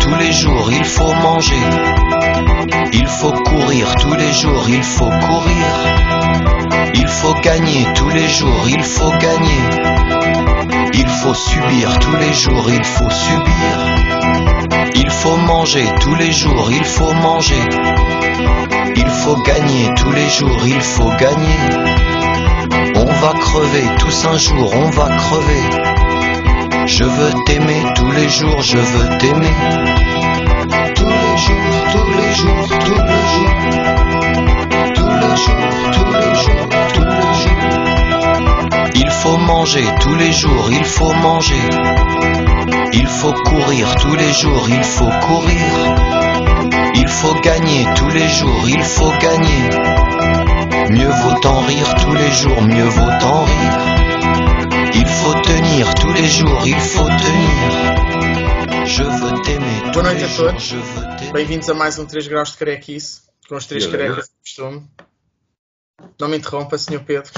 tous les jours, il faut manger. Il faut courir tous les jours, il faut courir. Il faut gagner tous les jours, il faut gagner. Il faut subir tous les jours, il faut subir. Il faut manger tous les jours, il faut manger. Il faut gagner tous les jours, il faut gagner. On va crever tous un jour, on va crever. Je veux t'aimer tous les jours, je veux t'aimer. Tous les jours, tous les jours, tous les jours. Tous les jours, tous les jours, tous les jours. Il faut manger tous les jours, il faut manger. Il faut courir tous les jours, il faut courir. Il faut gagner tous les jours, il faut gagner. Mieux vaut en rire tous les jours, mieux vaut en rire. Tenir tous les jours, il faut tenir. Je veux t'aimer Boa noite a todos. Bem-vindos a mais um 3 graus de carequice, com os três E agora? carecas de costume. Não me interrompa, Sr. Pedro.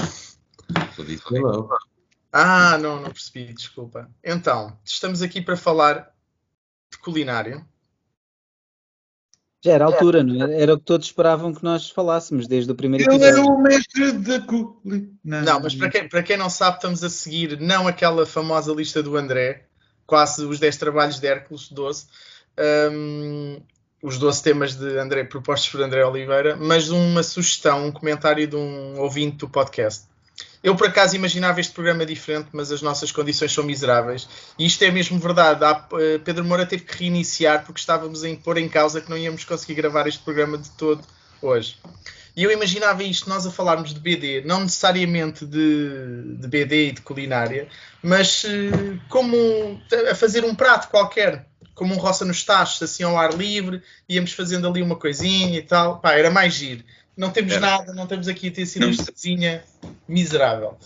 Só disse hello. Ah, não, não percebi, desculpa. Então, estamos aqui para falar de culinária. Já era a altura, não era? Era o que todos esperavam que nós falássemos desde o primeiro Ele é episódio. o mestre da culinária. Não, mas para quem, para quem não sabe, estamos a seguir não aquela famosa lista do André, quase os 10 trabalhos de Hércules, 12, hum, os 12 temas de André, propostos por André Oliveira, mas uma sugestão, um comentário de um ouvinte do podcast. Eu, por acaso, imaginava este programa diferente, mas as nossas condições são miseráveis. E isto é mesmo verdade. Há, eh, Pedro Moura teve que reiniciar porque estávamos a pôr em causa que não íamos conseguir gravar este programa de todo hoje. E eu imaginava isto, nós a falarmos de BD, não necessariamente de, de BD e de culinária, mas eh, como a fazer um prato qualquer, como um roça nos tachos, assim ao ar livre, íamos fazendo ali uma coisinha e tal. Pá, era mais giro. Não temos Era. nada, não temos aqui a ter sido Não. uma cozinha miserável.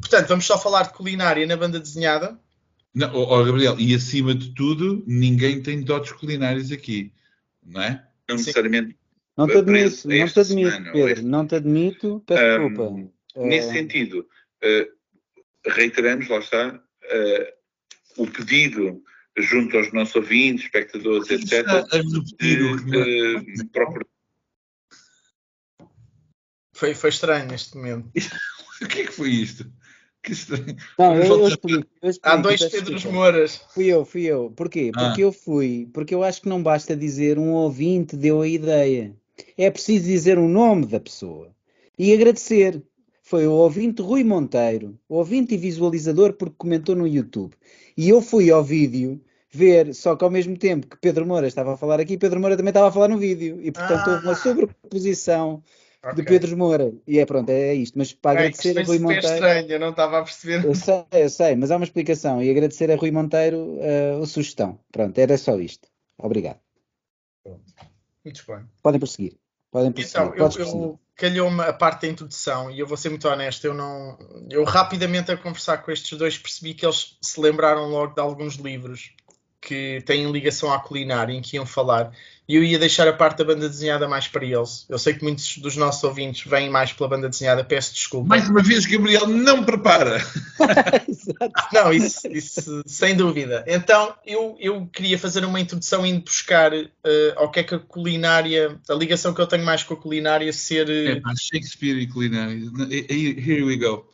Portanto, vamos só falar de culinária na banda desenhada. Não, ó, Gabriel, e acima de tudo, ninguém tem dotes culinários aqui, não é? Não Sim. necessariamente. Não te admito, não te admito, semana, Pedro. este- Não te admito. Peço Ahm, desculpa. Nesse Eh, sentido, eh, reiteramos, lá está, eh, o pedido junto aos nossos ouvintes, espectadores, etc., Estás a repetir o que Foi, foi estranho neste momento. O que é que foi isto? Que estranho. Não, eu, eu explico. eu explico, Há dois Pedros. Mouras. Fui eu, fui eu. Porquê? Ah. Porque eu fui. Porque eu acho que não basta dizer um ouvinte deu a ideia. É preciso dizer o nome da pessoa. E agradecer. Foi o ouvinte Rui Monteiro, ouvinte e visualizador porque comentou no YouTube. E eu fui ao vídeo ver, só que ao mesmo tempo que Pedro Moura estava a falar aqui, Pedro Moura também estava a falar no vídeo. E portanto houve uma Ah. Sobreposição de. Pedro Moura. E é pronto, é isto. Mas para Bem, agradecer a Rui super Monteiro. estranho, eu não estava a perceber. Eu sei, eu sei, mas há uma explicação. E agradecer a Rui Monteiro eh, a sugestão. Pronto, era só isto. Obrigado. Muito bem. Podem prosseguir. Podem prosseguir. Então, eu, prosseguir. eu calhou-me a parte da introdução e eu vou ser muito honesto, eu não. Eu rapidamente a conversar com estes dois percebi que eles se lembraram logo de alguns livros que têm ligação à culinária em que iam falar. E eu ia deixar a parte da banda desenhada mais para eles. Eu sei que muitos dos nossos ouvintes vêm mais pela banda desenhada, peço desculpa. Mais uma vez, Gabriel não prepara. Exato. Não, isso, isso sem dúvida. Então, eu, eu queria fazer uma introdução indo buscar eh, ao que é que a culinária, a ligação que eu tenho mais com a culinária ser. eh, É pá, Shakespeare e culinária. Here we go.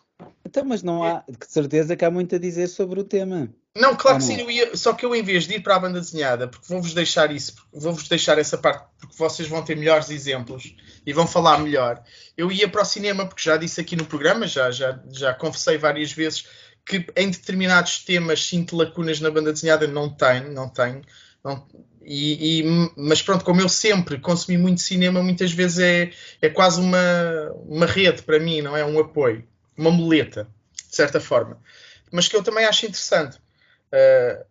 Então, mas não há, de certeza que há muito a dizer sobre o tema. Não, claro que sim, eu ia- só que eu em vez de ir para a banda desenhada, porque vou-vos deixar isso, vou-vos deixar essa parte, porque vocês vão ter melhores exemplos e vão falar melhor. Eu ia para o cinema, porque já disse aqui no programa, já, já, já confessei várias vezes que em determinados temas sinto lacunas na banda desenhada, não tenho, não tenho. Não, e, e- mas pronto, como eu sempre consumi muito cinema, muitas vezes é, é quase uma, uma rede para mim, não é? Um apoio, uma muleta, de certa forma. Mas que eu também acho interessante. Uh,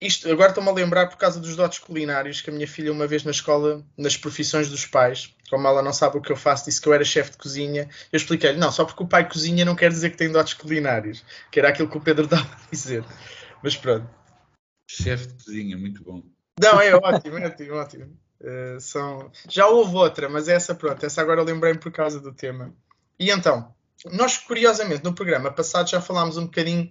isto, agora estou-me a lembrar por causa dos dotes culinários que a minha filha uma vez na escola, nas profissões dos pais, como ela não sabe o que eu faço, disse que eu era chefe de cozinha. Eu expliquei-lhe, não, só porque o pai cozinha não quer dizer que tem dotes culinários, que era aquilo que o Pedro estava a dizer. Mas pronto. Chefe de cozinha, muito bom. Não, é ótimo, é ótimo, ótimo. Uh, são... Já houve outra, mas essa pronto, essa agora eu lembrei-me por causa do tema. E então, nós curiosamente no programa passado já falámos um bocadinho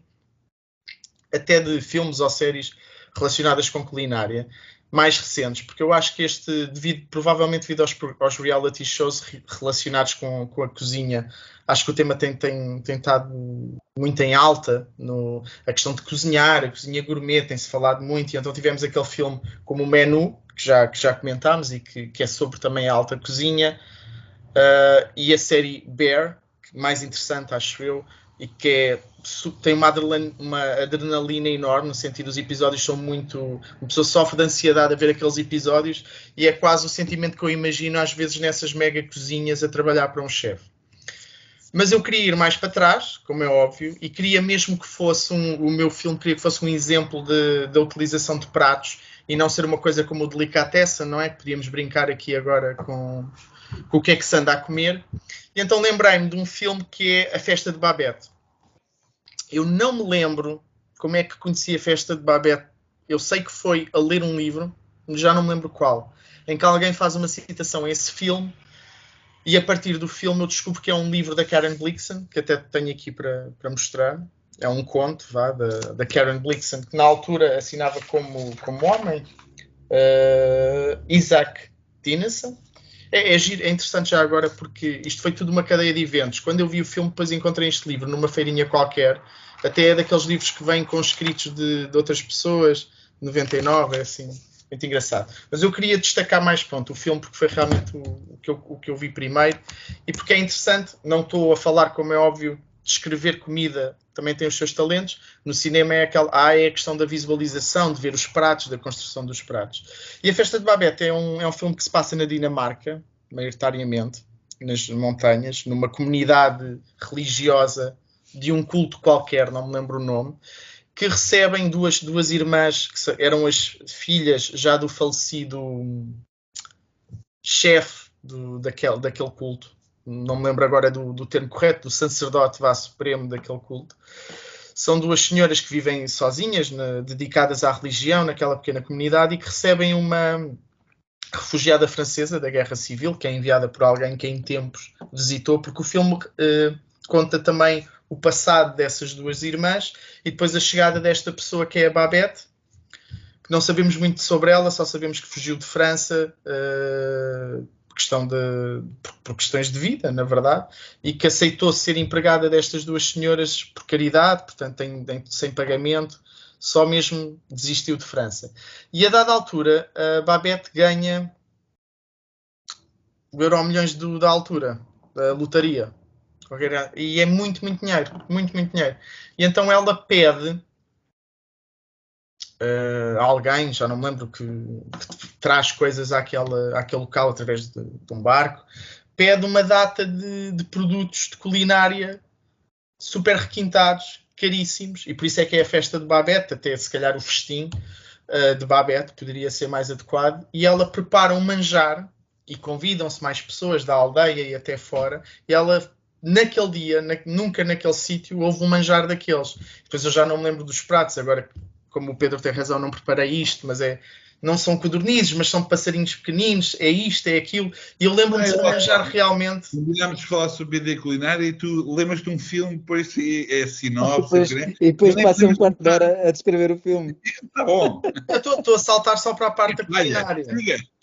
até de filmes ou séries relacionadas com culinária, mais recentes, porque eu acho que este, devido, provavelmente devido aos, aos reality shows relacionados com, com a cozinha, acho que o tema tem, tem, tem estado muito em alta, no, a questão de cozinhar, a cozinha gourmet tem-se falado muito, e então tivemos aquele filme como o Menu, que já, que já comentámos e que, que é sobre também a alta cozinha, uh, e a série Bear, mais interessante, acho eu, e que é, tem uma adrenalina, uma adrenalina, enorme, no sentido os episódios são muito. Uma pessoa sofre de ansiedade a ver aqueles episódios e é quase o sentimento que eu imagino às vezes nessas mega cozinhas a trabalhar para um chefe. Mas eu queria ir mais para trás, como é óbvio, e queria mesmo que fosse um, o meu filme queria que fosse um exemplo da utilização de pratos e não ser uma coisa como o Delicatessen, não é? Podíamos brincar aqui agora com, com o que é que se anda a comer. E então lembrei-me de um filme que é A Festa de Babette. Eu não me lembro como é que conheci a Festa de Babette. Eu sei que foi a ler um livro, já não me lembro qual, em que alguém faz uma citação a esse filme e a partir do filme eu descubro que é um livro da Karen Blixen, que até tenho aqui para, para mostrar. É um conto vá, da, da Karen Blixen, que na altura assinava como, como homem uh, Isaac Dinesen. É, é, é, interessante já agora porque isto foi tudo uma cadeia de eventos. Quando eu vi o filme, depois encontrei este livro numa feirinha qualquer. Até é daqueles livros que vêm com escritos de, de outras pessoas. 99, é assim, muito engraçado. Mas eu queria destacar mais pronto, o filme porque foi realmente o, o, que eu, o que eu vi primeiro e porque é interessante. Não estou a falar, como é óbvio, de escrever comida também tem os seus talentos. No cinema é aquela, ah, é a questão da visualização, de ver os pratos, da construção dos pratos. E a Festa de Babette é um, é um filme que se passa na Dinamarca, maioritariamente, nas montanhas, numa comunidade religiosa de um culto qualquer, não me lembro o nome, que recebem duas, duas irmãs que eram as filhas já do falecido chefe daquele, daquele culto não me lembro agora do, do termo correto, do sacerdote vá supremo daquele culto. São duas senhoras que vivem sozinhas, na, dedicadas à religião, naquela pequena comunidade, e que recebem uma refugiada francesa da Guerra Civil, que é enviada por alguém que em tempos visitou, porque o filme eh, conta também o passado dessas duas irmãs e depois a chegada desta pessoa que é a Babette, que não sabemos muito sobre ela, só sabemos que fugiu de França. Uh, questão de, por, por, questões de vida, na verdade, e que aceitou ser empregada destas duas senhoras por caridade, portanto, sem pagamento, só mesmo desistiu de França. E a dada altura, a Babette ganha o euro milhões do, da altura, da lotaria. E é muito, muito dinheiro. Muito, muito dinheiro. E então ela pede uh, alguém, já não me lembro, que, que traz coisas àquela, àquele local através de, de um barco, pede uma data de, de, produtos de culinária super requintados, caríssimos, e por isso é que é a festa de Babette, até se calhar o festim uh, de Babette poderia ser mais adequado, e ela prepara um manjar e convidam-se mais pessoas da aldeia e até fora, e ela naquele dia, na, nunca naquele sítio, houve um manjar daqueles. Depois eu já não me lembro dos pratos, agora como o Pedro tem razão, não preparei isto, mas é. Não são codornizes, mas são passarinhos pequeninos, é isto, é aquilo. E eu lembro-me de planejar realmente. Combinamos falar sobre BD culinária e tu lembras de um filme, depois é, é sinopse. E depois, e depois passa um quarto de hora a descrever o filme. Está bom. Estou a saltar só para a parte da culinária.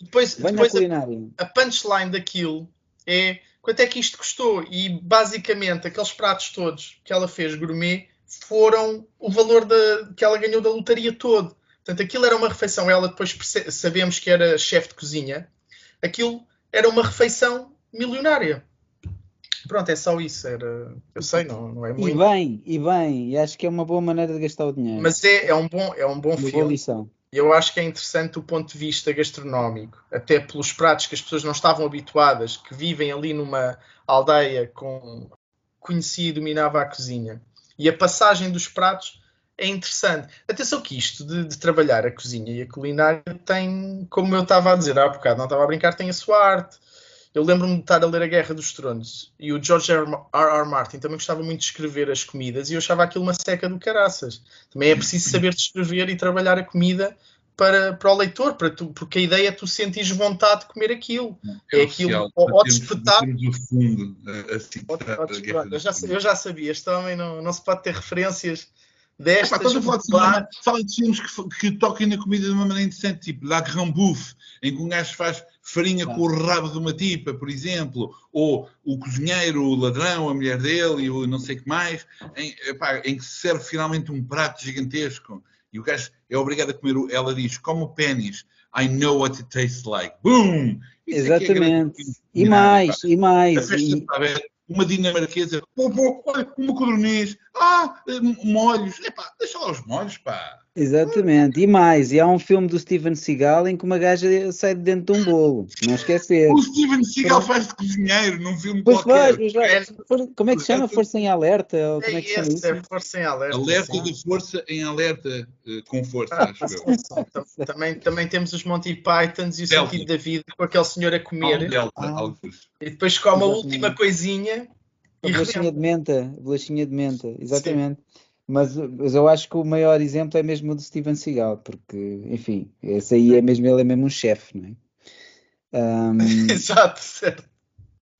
Depois, depois culinária. A, a punchline daquilo é quanto é que isto custou? E basicamente aqueles pratos todos que ela fez gourmet foram o valor que ela ganhou da lotaria todo. Portanto, aquilo era uma refeição. Ela depois sabemos que era chefe de cozinha. Aquilo era uma refeição milionária. Pronto, é só isso. Era, eu sei, não, não é muito. E bem, e bem. E acho que é uma boa maneira de gastar o dinheiro. Mas é, é um bom, é um bom uma filme. Boa lição. Eu acho que é interessante do ponto de vista gastronómico, até pelos pratos que as pessoas não estavam habituadas, que vivem ali numa aldeia com conhecia e dominava a cozinha e a passagem dos pratos é interessante. Atenção que isto de, de, trabalhar a cozinha e a culinária tem, como eu estava a dizer há bocado, não estava a brincar, tem a sua arte. Eu lembro-me de estar a ler A Guerra dos Tronos e o George R. R. Martin também gostava muito de escrever as comidas e eu achava aquilo uma seca do caraças. Também é preciso saber descrever e trabalhar a comida para, para o leitor, para tu, porque a ideia é tu sentires vontade de comer aquilo. É, é aquilo, ou, despertar. Fundo, assim, eu, já, sabia, este homem não, não se pode ter referências destas. Epá, quando falo de cinema, fala de filmes que, que toquem na comida de uma maneira interessante, tipo La Grand Bouffe, em que um gajo faz farinha Ah. com o rabo de uma tipa, por exemplo, ou o cozinheiro, o ladrão, a mulher dele e o não sei o que mais, em, epá, em que se serve finalmente um prato gigantesco e o gajo é obrigado a comer, o- ela diz, como pênis, I know what it tastes like. Boom! Isso é é Exatamente. filme E mais, e A mais. festa E, uma dinamarquesa, pô, pô, olha, uma codorniz, ah, eh, molhos, epá, deixa lá os molhos, pá. Exatamente. E mais. E há um filme do Steven Seagal em que uma gaja sai de dentro de um bolo. Não esquecer. O Steven Seagal faz de cozinheiro num filme Pois qualquer. vai- for- como é que se chama? Força em alerta? Ou como é É que se chama isso? é força em alerta. Alerta sim. de força em alerta eh, com força, Ah, acho eu. Tam- Também, também temos os Monty Pythons e o Delta. sentido da vida com aquele senhor a um comer delta, Ah. e depois come a última coisinha A bolachinha de menta, a bolachinha de menta, exatamente. Mas, mas eu acho que o maior exemplo é mesmo o do Steven Seagal, porque, enfim, esse aí é mesmo, ele é mesmo um chefe, não é? Ahm, Exato, certo.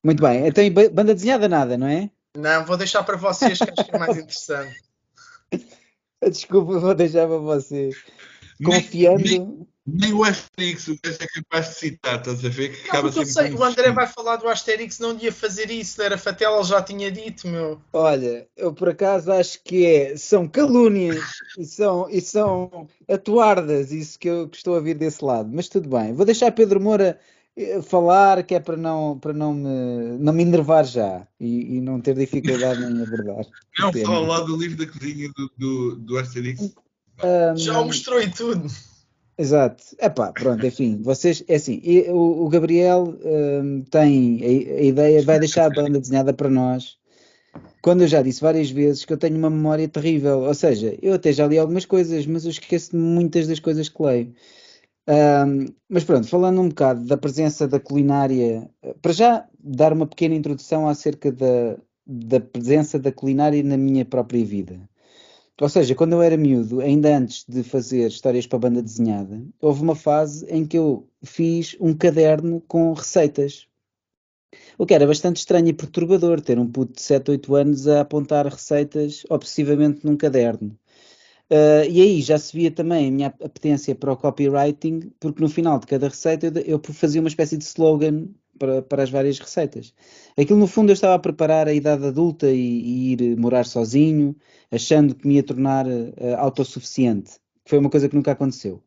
muito bem, então ba- banda desenhada nada, não é? Não, vou deixar para vocês que acho que é mais interessante. Desculpa, vou deixar para vocês. Confiando. Nem o Asterix o gajo é capaz de citar, estás a ver? Que Não, acaba sempre sei, o um André vai falar do Asterix, não ia fazer isso, era Fatela, ele já tinha dito, meu. Olha, eu por acaso acho que é, são calúnias e são, e são atuardas, isso que eu que estou a vir desse lado, mas tudo bem. Vou deixar Pedro Moura eh, falar, que é para não, para não, me, não me enervar já e, e não ter dificuldade em abordar. Não, fala lá do livro da cozinha do, do, do Asterix. Ahm, Já o mostrou e tudo. Exato. Epá, pronto, enfim, vocês, é assim, o, o Gabriel hum, tem a, a ideia, vai deixar a banda desenhada para nós, quando eu já disse várias vezes que eu tenho uma memória terrível, ou seja, eu até já li algumas coisas, mas eu esqueço muitas das coisas que leio. Hum, mas pronto, falando um bocado da presença da culinária, para já dar uma pequena introdução acerca da, da presença da culinária na minha própria vida. Ou seja, quando eu era miúdo, ainda antes de fazer histórias para banda desenhada, houve uma fase em que eu fiz um caderno com receitas. O que era bastante estranho e perturbador ter um puto de 7, 8 anos a apontar receitas obsessivamente num caderno. Ah, e aí já se via também a minha apetência para o copywriting, porque no final de cada receita eu, eu fazia uma espécie de slogan para, para as várias receitas. Aquilo, no fundo, eu estava a preparar a idade adulta e, e ir morar sozinho, achando que me ia tornar eh, autossuficiente, que foi uma coisa que nunca aconteceu.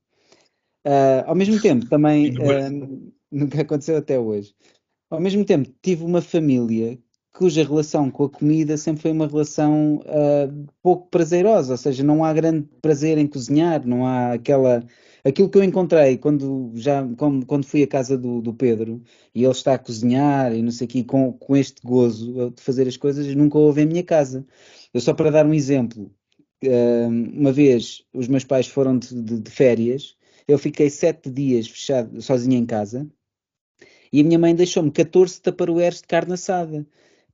Ah, ao mesmo tempo, também ah, nunca aconteceu até hoje. Ao mesmo tempo, tive uma família cuja relação com a comida sempre foi uma relação ah, pouco prazerosa, ou seja, não há grande prazer em cozinhar, não há aquela aquilo que eu encontrei quando já quando, quando fui à casa do, do Pedro e ele está a cozinhar e não sei o quê, com, com este gozo de fazer as coisas, nunca houve em minha casa. Eu só para dar um exemplo, ah, uma vez os meus pais foram de, de- de férias, eu fiquei sete dias fechado, sozinho em casa, e a minha mãe deixou-me 14 taparoeiros de carne assada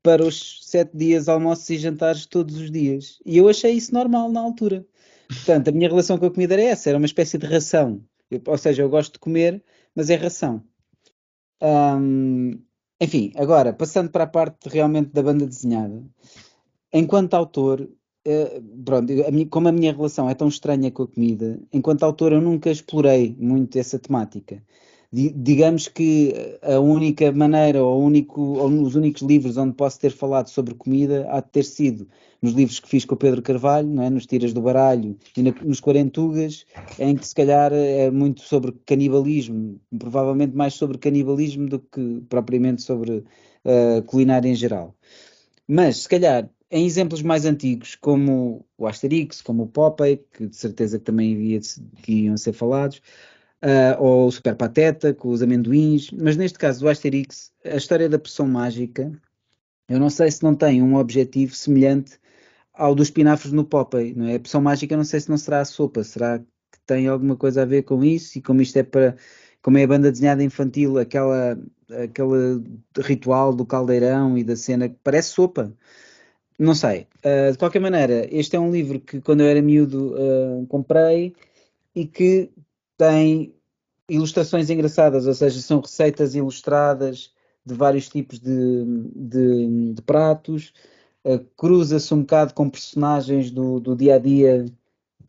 para os sete dias almoços e jantares todos os dias. E eu achei isso normal na altura. Portanto, a minha relação com a comida era essa, era uma espécie de ração. Eu- ou seja, eu gosto de comer, mas é ração. Enfim, agora, passando para a parte realmente da banda desenhada. Enquanto autor, eh, pronto, a minha- como a minha relação é tão estranha com a comida, enquanto autor eu nunca explorei muito essa temática. Di- Digamos que a única maneira, ou, único, ou os únicos livros onde posso ter falado sobre comida há de ter sido nos livros que fiz com o Pedro Carvalho, não é? nos Tiras do Baralho e na- nos Quarentugas, em que se calhar é muito sobre canibalismo, provavelmente mais sobre canibalismo do que propriamente sobre eh, culinária em geral. Mas, se calhar, em exemplos mais antigos, como o Asterix, como o Popeye, que de certeza também havia que iam ser falados, ah, ou o Super Pateta, com os amendoins, mas neste caso do Asterix, a história da poção mágica, eu não sei se não tem um objetivo semelhante ao dos espinafres no Popeye, não é? A poção mágica não sei se não será a sopa, será que tem alguma coisa a ver com isso e como isto é para, como é a banda desenhada infantil, aquela, aquele ritual do caldeirão e da cena que parece sopa. Não sei. Ah, de qualquer maneira, este é um livro que quando eu era miúdo ah, comprei e que tem ilustrações engraçadas, ou seja, são receitas ilustradas de vários tipos de, de- de pratos. uh, cruza-se um bocado com personagens do, do dia a dia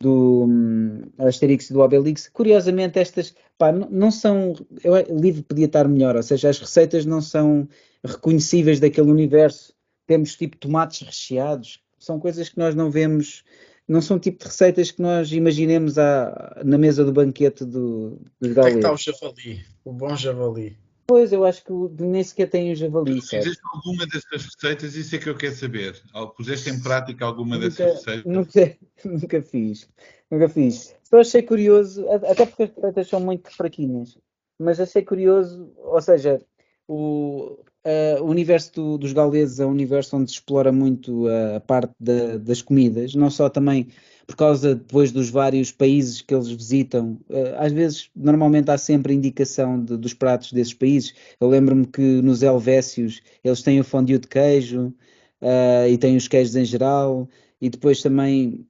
do um, Asterix e do Obelix. Curiosamente, estas pá, não, não são. Eu, o livro podia estar melhor, ou seja, as receitas não são reconhecíveis daquele universo. Temos tipo tomates recheados, são coisas que nós não vemos, não são tipo de receitas que nós imaginemos à, na mesa do banquete do, dos Onde é que está o javali? O bom javali. Pois, eu acho que nem sequer tem o javali. Fizeste alguma dessas receitas? Isso é que eu quero saber. Puseste em prática alguma nunca, dessas receitas? Nunca, nunca fiz. Nunca fiz. Só achei curioso, até porque as receitas são muito fraquinhas, mas achei curioso, ou seja, o, uh, o universo do, dos gauleses é um universo onde se explora muito a, a parte da, das comidas, não só também por causa depois dos vários países que eles visitam, uh, às vezes, normalmente há sempre indicação de, dos pratos desses países. Eu lembro-me que nos Helvécios eles têm o fondue de queijo uh, e têm os queijos em geral, e depois também.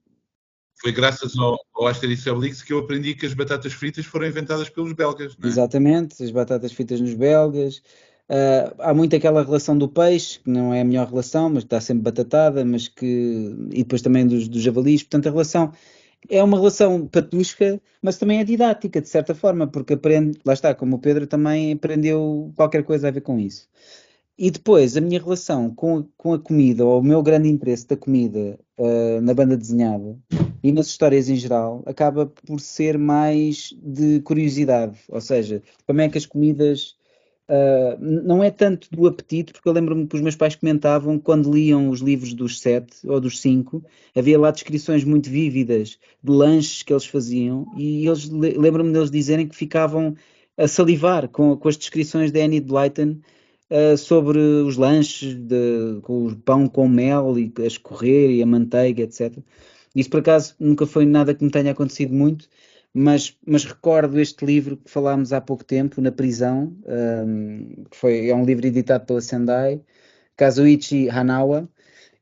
Foi graças ao, ao Asterix Obelix que eu aprendi que as batatas fritas foram inventadas pelos belgas. É? Exatamente, as batatas fritas nos belgas. Uh, há muito aquela relação do peixe, que não é a melhor relação, mas está sempre batatada, mas que. e depois também dos, dos javalis, portanto a relação é uma relação patusca, mas também é didática, de certa forma, porque aprende, lá está, como o Pedro também aprendeu qualquer coisa a ver com isso. E depois, a minha relação com, com a comida, ou o meu grande interesse da comida uh, na banda desenhada e nas histórias em geral, acaba por ser mais de curiosidade. Ou seja, como é que as comidas Uh, não é tanto do apetite, porque eu lembro-me que os meus pais comentavam quando liam os livros dos sete ou dos cinco, havia lá descrições muito vívidas de lanches que eles faziam, e eles lembro-me deles dizerem que ficavam a salivar com, com as descrições de Annie Blyton uh, sobre os lanches, de, com o pão com mel e a escorrer e a manteiga, etc. Isso por acaso nunca foi nada que me tenha acontecido muito, mas, mas recordo este livro que falámos há pouco tempo, Na Prisão, um, que foi, é um livro editado pela Sendai, Kazuichi Hanawa,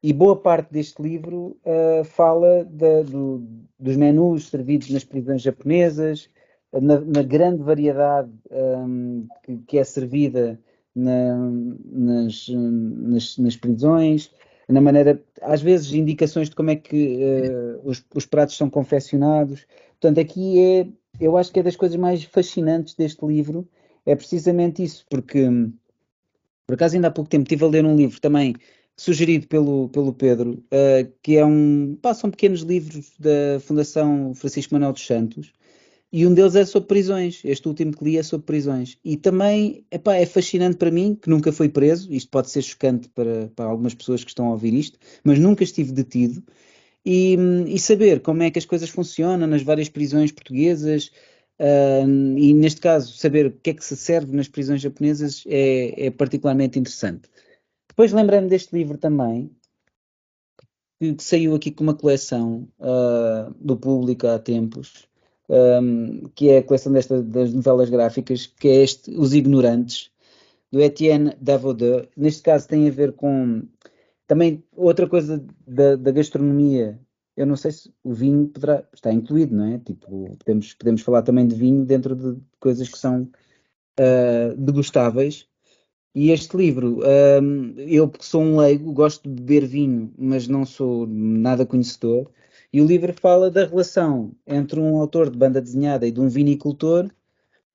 e boa parte deste livro uh, fala do, dos menus servidos nas prisões japonesas, na, na grande variedade um, que, que, é servida na, nas, nas, nas, prisões, na maneira, às vezes, indicações de como é que uh, os, os pratos são confeccionados. Portanto, aqui é, eu acho que é das coisas mais fascinantes deste livro, é precisamente isso, porque por acaso ainda há pouco tempo estive a ler um livro também sugerido pelo, pelo Pedro, uh, que é um, pá, são pequenos livros da Fundação Francisco Manuel dos Santos, e um deles é sobre prisões. Este último que li é sobre prisões. E também epá, é fascinante para mim, que nunca fui preso. Isto pode ser chocante para, para algumas pessoas que estão a ouvir isto, mas nunca estive detido e, e, saber como é que as coisas funcionam nas várias prisões portuguesas uh, e, neste caso, saber o que é que se serve nas prisões japonesas é, é particularmente interessante. Depois lembrei-me deste livro também, que, que, saiu aqui com uma coleção uh, do público há tempos, um, que é a coleção desta, das novelas gráficas, que é este Os Ignorantes, do Etienne Davoudeux. Neste caso tem a ver com também, outra coisa da, da, gastronomia, eu não sei se o vinho poderá, está incluído, não é? Tipo, podemos, podemos falar também de vinho dentro de coisas que são uh, degustáveis. E este livro, um, eu porque sou um leigo, gosto de beber vinho, mas não sou nada conhecedor. E o livro fala da relação entre um autor de banda desenhada e de um vinicultor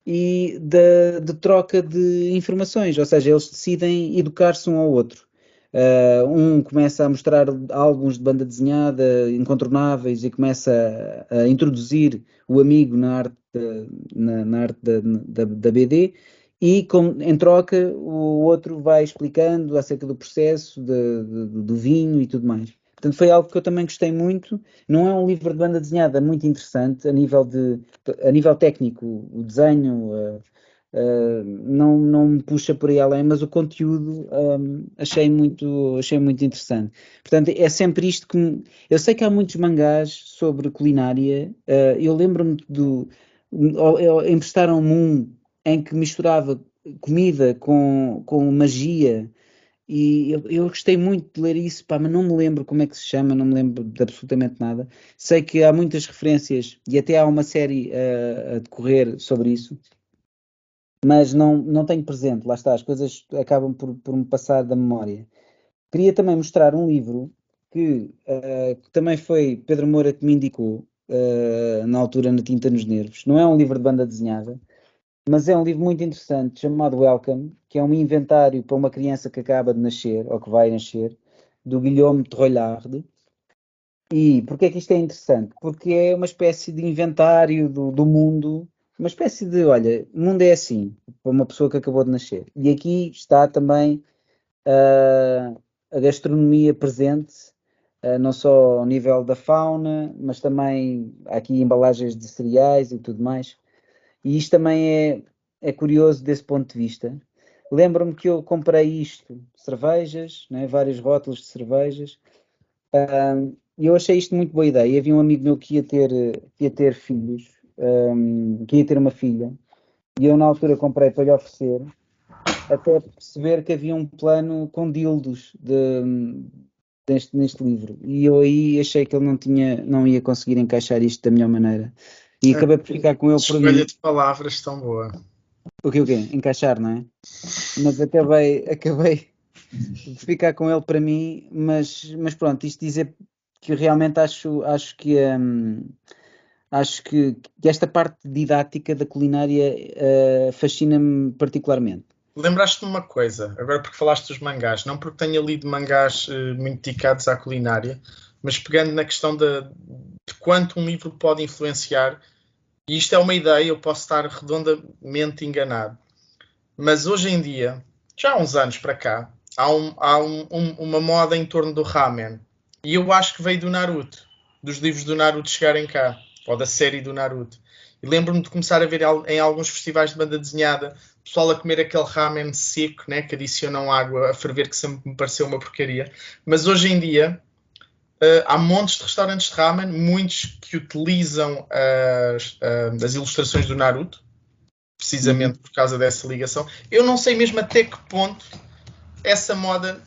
e da de troca de informações, ou seja, eles decidem educar-se um ao outro. Uh, um começa a mostrar álbuns de banda desenhada incontornáveis e começa a, a introduzir o amigo na arte, na, na arte da, da, da, BD e com, em troca o outro vai explicando acerca do processo de, de, do vinho e tudo mais. Portanto, foi algo que eu também gostei muito. Não é um livro de banda desenhada muito interessante a nível, de, a nível técnico, o desenho, uh, não, não me puxa por aí além, mas o conteúdo um, achei, muito, achei muito interessante. Portanto, é sempre isto que. Me... Eu sei que há muitos mangás sobre culinária. Uh, eu lembro-me do. Emprestaram-me um em que misturava comida com, com magia. E eu, eu, gostei muito de ler isso, pá, mas não me lembro como é que se chama, não me lembro de absolutamente nada. Sei que há muitas referências e até há uma série uh, a decorrer sobre isso mas não, não tenho presente, lá está, as coisas acabam por, por me passar da memória. queria também mostrar um livro que, uh, que também foi Pedro Moura que me indicou uh, na altura na Tinta nos Nervos. Não é um livro de banda desenhada, mas é um livro muito interessante chamado Welcome, que é um inventário para uma criança que acaba de nascer ou que vai nascer, do Guilherme Trollard. E porquê é que isto é interessante? Porque é uma espécie de inventário do, do mundo, uma espécie de, olha, o mundo é assim, para uma pessoa que acabou de nascer. E aqui está também uh, a gastronomia presente, uh, não só ao nível da fauna, mas também aqui embalagens de cereais e tudo mais. E isto também é, é curioso desse ponto de vista. Lembro-me que eu comprei isto, cervejas, né, vários rótulos de cervejas, uh, e eu achei isto muito boa ideia. Havia um amigo meu que ia ter, ia ter filhos, um, que ia ter uma filha, e eu na altura comprei para lhe oferecer, até perceber que havia um plano com dildos de, deste, neste livro. E eu aí achei que ele não, tinha, não ia conseguir encaixar isto da melhor maneira. E acabei por ficar com ele por mim. Escolha de palavras tão boa. O que o quê? Encaixar, não é? Mas acabei, acabei de ficar com ele para mim, mas, mas pronto, isto dizer que realmente acho, acho que um, acho que, que, esta parte didática da culinária uh, fascina-me particularmente. Lembraste-me uma coisa, agora porque falaste dos mangás, não porque tenha lido mangás uh, muito dedicados à culinária, mas pegando na questão de, de quanto um livro pode influenciar, e isto é uma ideia, eu posso estar redondamente enganado, mas hoje em dia, já há uns anos para cá, há, um, há um, um, uma moda em torno do ramen. E eu acho que veio do Naruto, dos livros do Naruto chegarem cá, ou da série do Naruto. E lembro-me de começar a ver em alguns festivais de banda desenhada pessoal a comer aquele ramen seco, né, que adicionam água a ferver, que sempre me pareceu uma porcaria. Mas hoje em dia uh, há montes de restaurantes de ramen, muitos que utilizam as, uh, as ilustrações do Naruto, precisamente por causa dessa ligação. Eu não sei mesmo até que ponto essa moda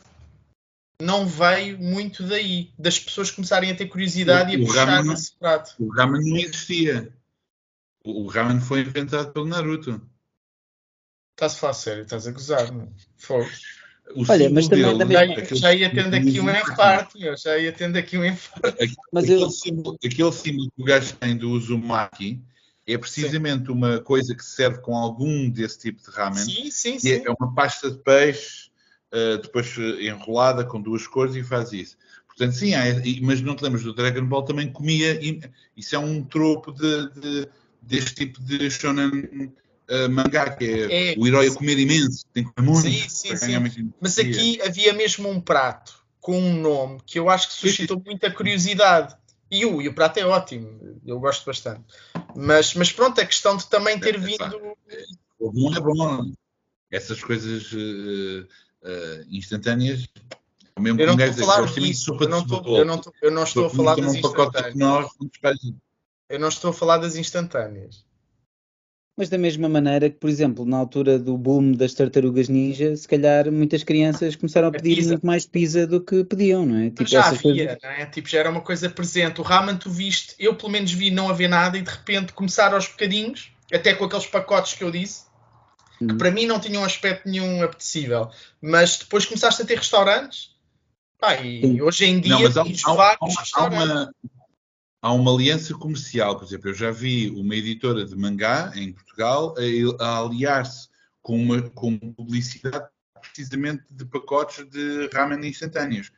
não veio muito daí, das pessoas começarem a ter curiosidade o, e a puxar ramen, esse prato. O ramen não existia. O, o ramen foi inventado pelo Naruto. Estás a falar sério, estás a gozar, não? Fogo. Olha, mas também dele, já, aquele, já ia tendo aqui um infarto, meu, já ia tendo aqui um infarto. Mas aquele, eu... símbolo, aquele símbolo que o gajo tem do Uzumaki é precisamente sim. uma coisa que serve com algum desse tipo de ramen. Sim, sim, sim. É uma pasta de peixe uh, depois enrolada com duas cores e faz isso. Portanto, sim, há, mas não te lembras do Dragon Ball também comia, isso é um tropo de, de, deste tipo de shonen uh, mangá, que é, é, o herói a comer imenso, tem que comer muito. Sim, sim, sim. Mas aqui havia mesmo um prato com um nome que eu acho que suscitou muita curiosidade. E o, e o prato é ótimo, eu gosto bastante. Mas, mas pronto, a questão de também ter é, vindo. O bom é bom. Essas coisas uh, uh, instantâneas. O mesmo eu não estou a falar disso. Eu não estou, eu não estou, eu não estou a falar das instantâneas. Eu não estou a falar das instantâneas. Mas da mesma maneira que, por exemplo, na altura do boom das tartarugas ninja, se calhar muitas crianças começaram a pedir a muito mais pizza do que pediam, não é? Tipo, já havia, coisas... não é? Tipo, já era uma coisa presente. O ramen tu viste, eu pelo menos vi não haver nada e de repente começar aos bocadinhos, até com aqueles pacotes que eu disse, que hum. para mim não tinham aspecto nenhum apetecível. Mas depois começaste a ter restaurantes, pá, e hoje em dia não, mas há, há, há, uma, há uma aliança comercial, por exemplo, eu já vi uma editora de mangá em Portugal a, a aliar-se com uma, com publicidade precisamente de pacotes de ramen instantâneos.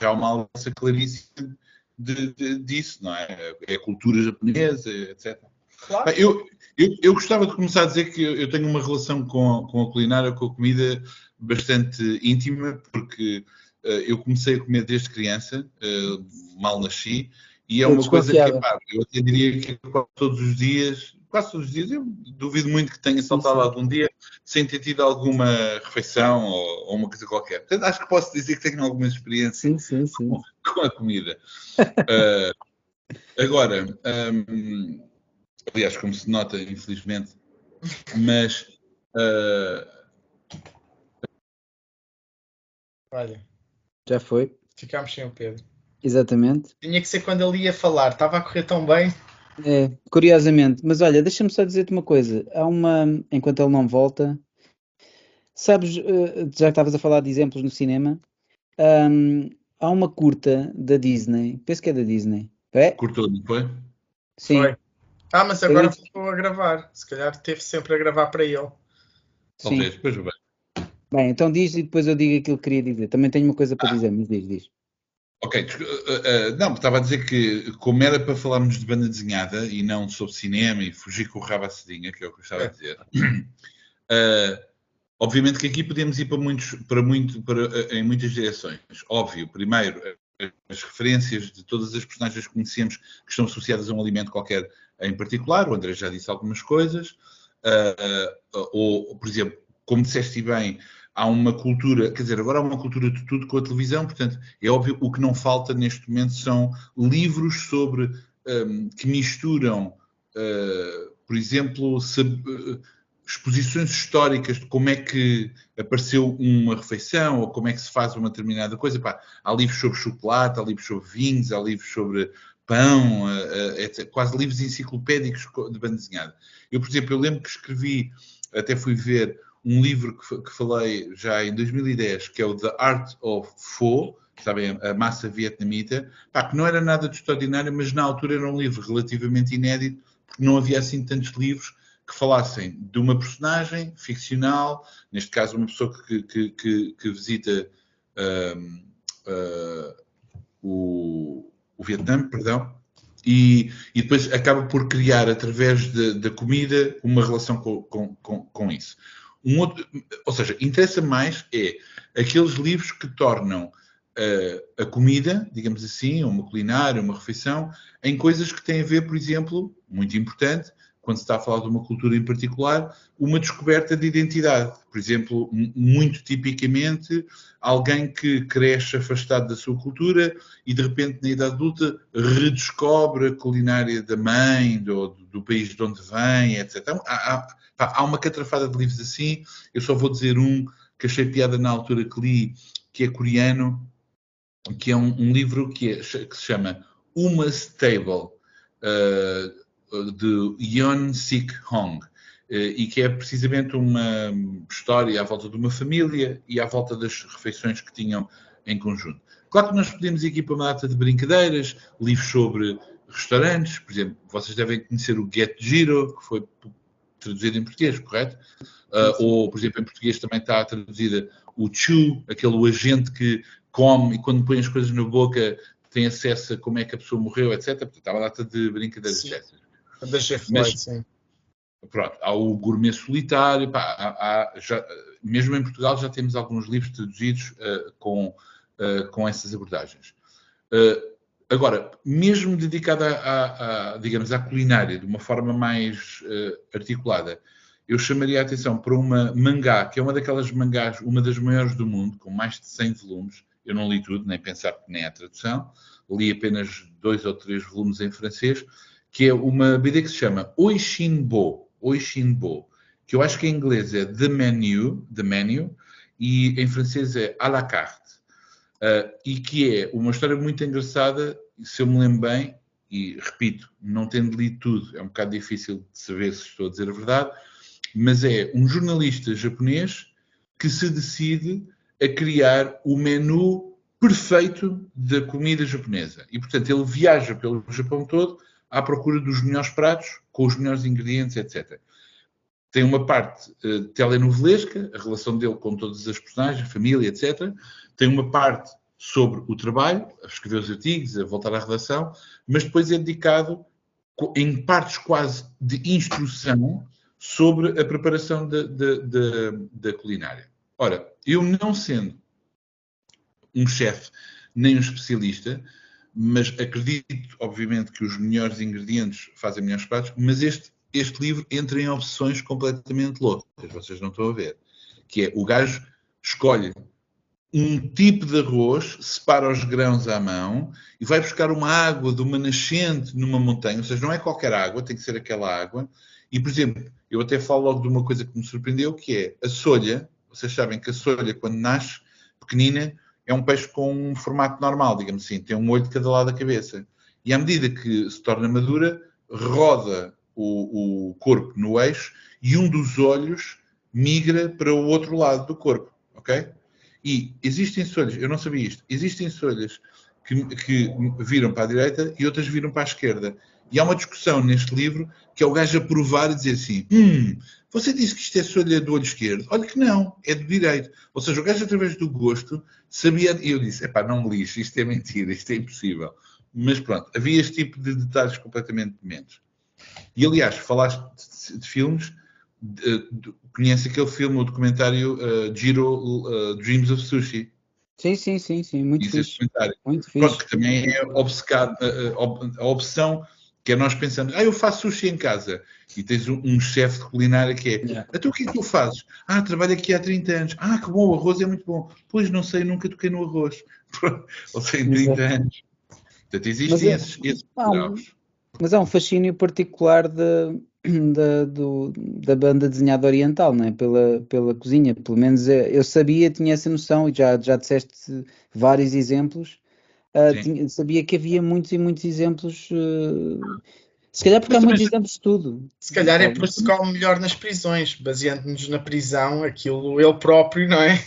Já há uma aliança claríssima de, de, disso, não é? É a cultura japonesa, etc. Claro. Eu, eu, eu, gostava de começar a dizer que eu tenho uma relação com a, com a culinária, com a comida bastante íntima, porque uh, eu comecei a comer desde criança, uh, mal nasci, e é eu uma coisa que pá, eu até diria que quase todos os dias, quase todos os dias, eu duvido muito que tenha saltado algum dia sem ter tido alguma refeição ou, ou, uma coisa qualquer. Portanto, acho que posso dizer que tenho alguma experiência sim, sim, sim. Com, com, a comida. uh, agora, um, aliás, como se nota, infelizmente, mas. Uh... Olha. Já foi. Ficámos sem o Pedro. Exatamente. Tinha que ser quando ele ia falar, estava a correr tão bem. É, curiosamente. Mas olha, deixa-me só dizer-te uma coisa. Há uma. Enquanto ele não volta. Sabes, eh, já que estavas a falar de exemplos no cinema, Ahm, há uma curta da Disney, penso que é da Disney. É? Cortou, não foi? Sim. Foi. Ah, mas agora voltou a gravar. Se calhar teve sempre a gravar para ele. Sim. Talvez, depois vai. Bem, então diz e depois eu digo aquilo que queria dizer. Também tenho uma coisa para dizer, mas diz, diz. Ok, uh, uh, não, estava a dizer que, como era para falarmos de banda desenhada e não sobre cinema e fugir com o rabo à sedinha, que é o que eu estava a dizer, uh, obviamente que aqui podemos ir para muitos, para muito, para, em muitas direções. Óbvio, primeiro, as referências de todas as personagens que conhecemos que estão associadas a um alimento qualquer em particular, o André já disse algumas coisas, ou, por exemplo, como disseste bem, há uma cultura, quer dizer, agora há uma cultura de tudo com a televisão, portanto, é óbvio, o que não falta neste momento são livros sobre, um, que misturam, uh, por exemplo, uh, exposições históricas de como é que apareceu uma refeição ou como é que se faz uma determinada coisa. Pá, há livros sobre chocolate, há livros sobre vinhos, há livros sobre pão, uh, etc. quase livros enciclopédicos co- de banda desenhada. Eu, por exemplo, eu lembro que escrevi, até fui ver um livro que, que falei já em 2010, que é o The Art of Pho, sabem, a massa vietnamita, pá, que não era nada de extraordinário, mas na altura era um livro relativamente inédito, porque não havia assim tantos livros que falassem de uma personagem ficcional, neste caso uma pessoa que, que, que, que visita ahm, ah, o, o Vietnã, perdão, e, e depois acaba por criar, através da comida, uma relação com, com, com, com isso. Um outro, ou seja, interessa mais é aqueles livros que tornam eh, a comida, digamos assim, uma culinária, uma refeição, em coisas que têm a ver, por exemplo, muito importante, quando se está a falar de uma cultura em particular, uma descoberta de identidade. Por exemplo, muito tipicamente, alguém que cresce afastado da sua cultura e de repente, na idade adulta, redescobre a culinária da mãe, do, do país de onde vem, etc. Então, Há, há- há uma catrafada de livros assim. Eu só vou dizer um que achei piada na altura que li, que é coreano, que é um, um livro que, é- que se chama Uma Stable, uh, de Yeon Sik Hong, uh, e que é precisamente uma história à volta de uma família e à volta das refeições que tinham em conjunto. Claro que nós podemos ir aqui para uma data de brincadeiras, livros sobre restaurantes, por exemplo, vocês devem conhecer o Get Giro, que foi traduzido em português, correto? Uh, ou, por exemplo, em português também está traduzida o Chew, aquele agente que come e quando põe as coisas na boca tem acesso a como é que a pessoa morreu, etc. Portanto, há uma data de brincadeiras dessas. Da Jeff Mas- sim. Pronto, há o gourmet solitário, pá, há- há já- mesmo em Portugal já temos alguns livros traduzidos uh, com, uh, com essas abordagens. Uh, agora, mesmo dedicado à, digamos, à culinária de uma forma mais articulada, eu chamaria a atenção para uma mangá, que é uma daquelas mangás, uma das maiores do mundo, com mais de 100 volumes. Eu não li tudo, nem pensar que nem a tradução. Li apenas dois ou três volumes em francês, que é uma BD que se chama Oishinbo, Oishinbo, que eu acho que em inglês é The Menu, The Menu, e em francês é à la carte. Uh, e que é uma história muito engraçada, se eu me lembro bem, e repito, não tendo lido tudo, é um bocado difícil de saber se estou a dizer a verdade, mas é um jornalista japonês que se decide a criar o menu perfeito da comida japonesa. E, portanto, ele viaja pelo Japão todo à procura dos melhores pratos, com os melhores ingredientes, etc. Tem uma parte uh, telenovelesca, a relação dele com todas as personagens, a família, etc. Tem uma parte sobre o trabalho, a escrever os artigos, a voltar à redação, mas depois é dedicado em partes quase de instrução sobre a preparação da culinária. Ora, eu não sendo um chefe nem um especialista, mas acredito, obviamente, que os melhores ingredientes fazem melhores pratos, mas este, este livro entra em obsessões completamente loucas, vocês não estão a ver. Que é, o gajo escolhe um tipo de arroz, separa os grãos à mão e vai buscar uma água de uma nascente numa montanha, ou seja, não é qualquer água, tem que ser aquela água. E, por exemplo, eu até falo logo de uma coisa que me surpreendeu, que é a solha. Vocês sabem que a solha, quando nasce, pequenina, é um peixe com um formato normal, digamos assim, tem um olho de cada lado da cabeça. E à medida que se torna madura, roda o, o corpo no eixo e um dos olhos migra para o outro lado do corpo, ok? E existem solhas, eu não sabia isto, existem solhas que, que viram para a direita e outras viram para a esquerda. E há uma discussão neste livro que é o gajo a provar e dizer assim: hum, você disse que isto é solha do olho esquerdo. Olha que não, é do direito. Ou seja, o gajo, através do gosto, sabia. E eu disse: epá, não me lixe, isto é mentira, isto é impossível. Mas pronto, havia este tipo de detalhes completamente dementes. E aliás, falaste de, de filmes, de, de, conhece aquele filme, o documentário uh, Giro uh, Dreams of Sushi? Sim, sim, sim, sim, muito Isso fixe. Muito fixe. Pronto, que também é obcecado, a, a, opção que é nós pensamos, ah, eu faço sushi em casa. E tens um, um chefe de culinária que é, yeah. então o que é que tu fazes? Ah, trabalho aqui há 30 anos. Ah, que bom, o arroz é muito bom. Pois não sei, nunca toquei no arroz. Ou em 30 Exato. anos. Portanto, existem é, esses, esses ah, Mas há um fascínio particular de, da, do, da banda desenhada oriental, não é? pela, pela cozinha. Pelo menos eh, eu sabia, tinha essa noção, e já, já disseste vários exemplos. Uh, tinha, sabia que havia muitos e muitos exemplos. Uh, se calhar porque Mas há muitos exemplos de tudo. Se calhar é por isso que come melhor nas prisões, baseando-nos na prisão, aquilo ele próprio, não é?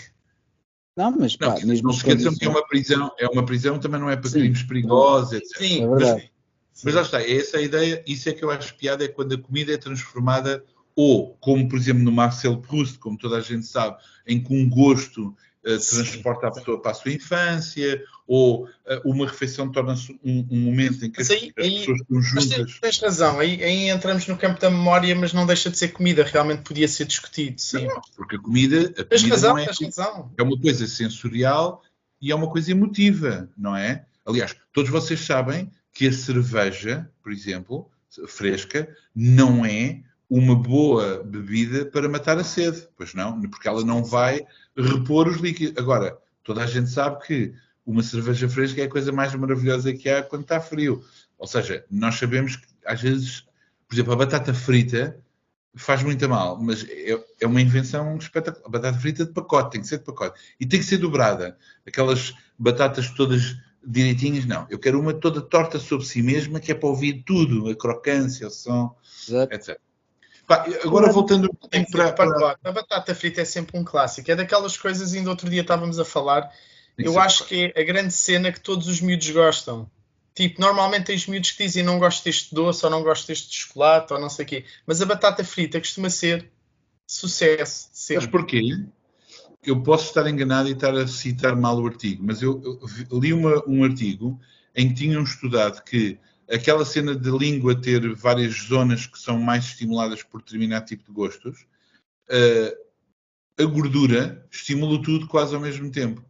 Não, mas pá, não, mesmo não esqueçam que é uma prisão, é uma prisão também não é para crimes perigosos, etc. Sim, é verdade. Mas, mas lá está, é essa a ideia, isso é que eu acho piada, é quando a comida é transformada, ou como por exemplo no Marcel Proust, como toda a gente sabe, em que um gosto uh, transporta a pessoa para a sua infância, ou uh, uma refeição torna-se um, um, momento em que as, aí, as aí, pessoas estão juntas. Tens, tens razão, aí, aí, entramos no campo da memória, mas não deixa de ser comida, realmente podia ser discutido, sim. Não, porque a comida, a tens comida razão, é, razão. é uma coisa sensorial e é uma coisa emotiva, não é? Aliás, todos vocês sabem que a cerveja, por exemplo, fresca, não é uma boa bebida para matar a sede, pois não, porque ela não vai repor os líquidos. Agora, toda a gente sabe que uma cerveja fresca é a coisa mais maravilhosa que há quando está frio. Ou seja, nós sabemos que às vezes, por exemplo, a batata frita faz muito mal, mas é, é uma invenção espetacular. A batata frita de pacote, tem que ser de pacote. E tem que ser dobrada. Aquelas batatas todas direitinhas, não. Eu quero uma toda torta sobre si mesma, que é para ouvir tudo, a crocância, o som, Exato. etc. Pá, agora voltando um para, para... A batata frita é sempre um clássico. É daquelas coisas, ainda outro dia estávamos a falar, eu acho que é a grande cena que todos os miúdos gostam. Tipo, normalmente tens miúdos que dizem não gosto deste doce, ou não gosto deste chocolate, ou não sei o quê. Mas a batata frita costuma ser sucesso. Sempre. Mas porquê? eu posso estar enganado e estar a citar mal o artigo, mas eu, eu li uma, um artigo em que tinham estudado que aquela cena de língua ter várias zonas que são mais estimuladas por determinado tipo de gostos, uh, a gordura estimula tudo quase ao mesmo tempo.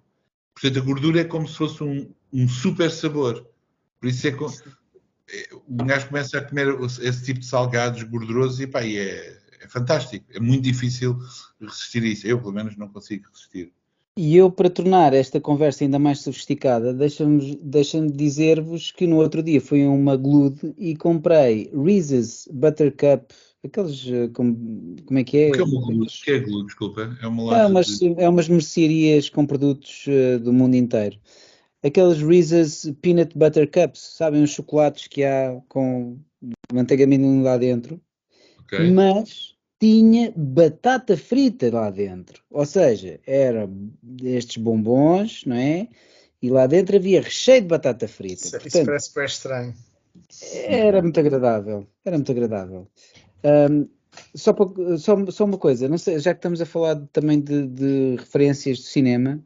Portanto, a gordura é como se fosse um, um super sabor. Por isso é que um gajo começa a comer esse tipo de salgados gordurosos e pá, e é, é fantástico. É muito difícil resistir a isso. Eu, pelo menos, não consigo resistir. E eu, para tornar esta conversa ainda mais sofisticada, deixa-me deixa dizer-vos que no outro dia fui a uma Glued e comprei Reese's Buttercup, aqueles, eh, como, como é que é? O que é uma que é desculpa? É uma loja é umas, de... é umas mercearias com produtos uh, do mundo inteiro. Aqueles Reese's Peanut Butter Cups, sabem, os chocolates que há com manteiga amendoim lá dentro. Okay. Mas tinha batata frita lá dentro. Ou seja, era estes bombons, não é? E lá dentro havia recheio de batata frita. Isso, Portanto, isso parece bem estranho. Era muito agradável. Era muito agradável. Um, só, só, só, uma coisa, não sei, já que estamos a falar também de, de, referências de cinema,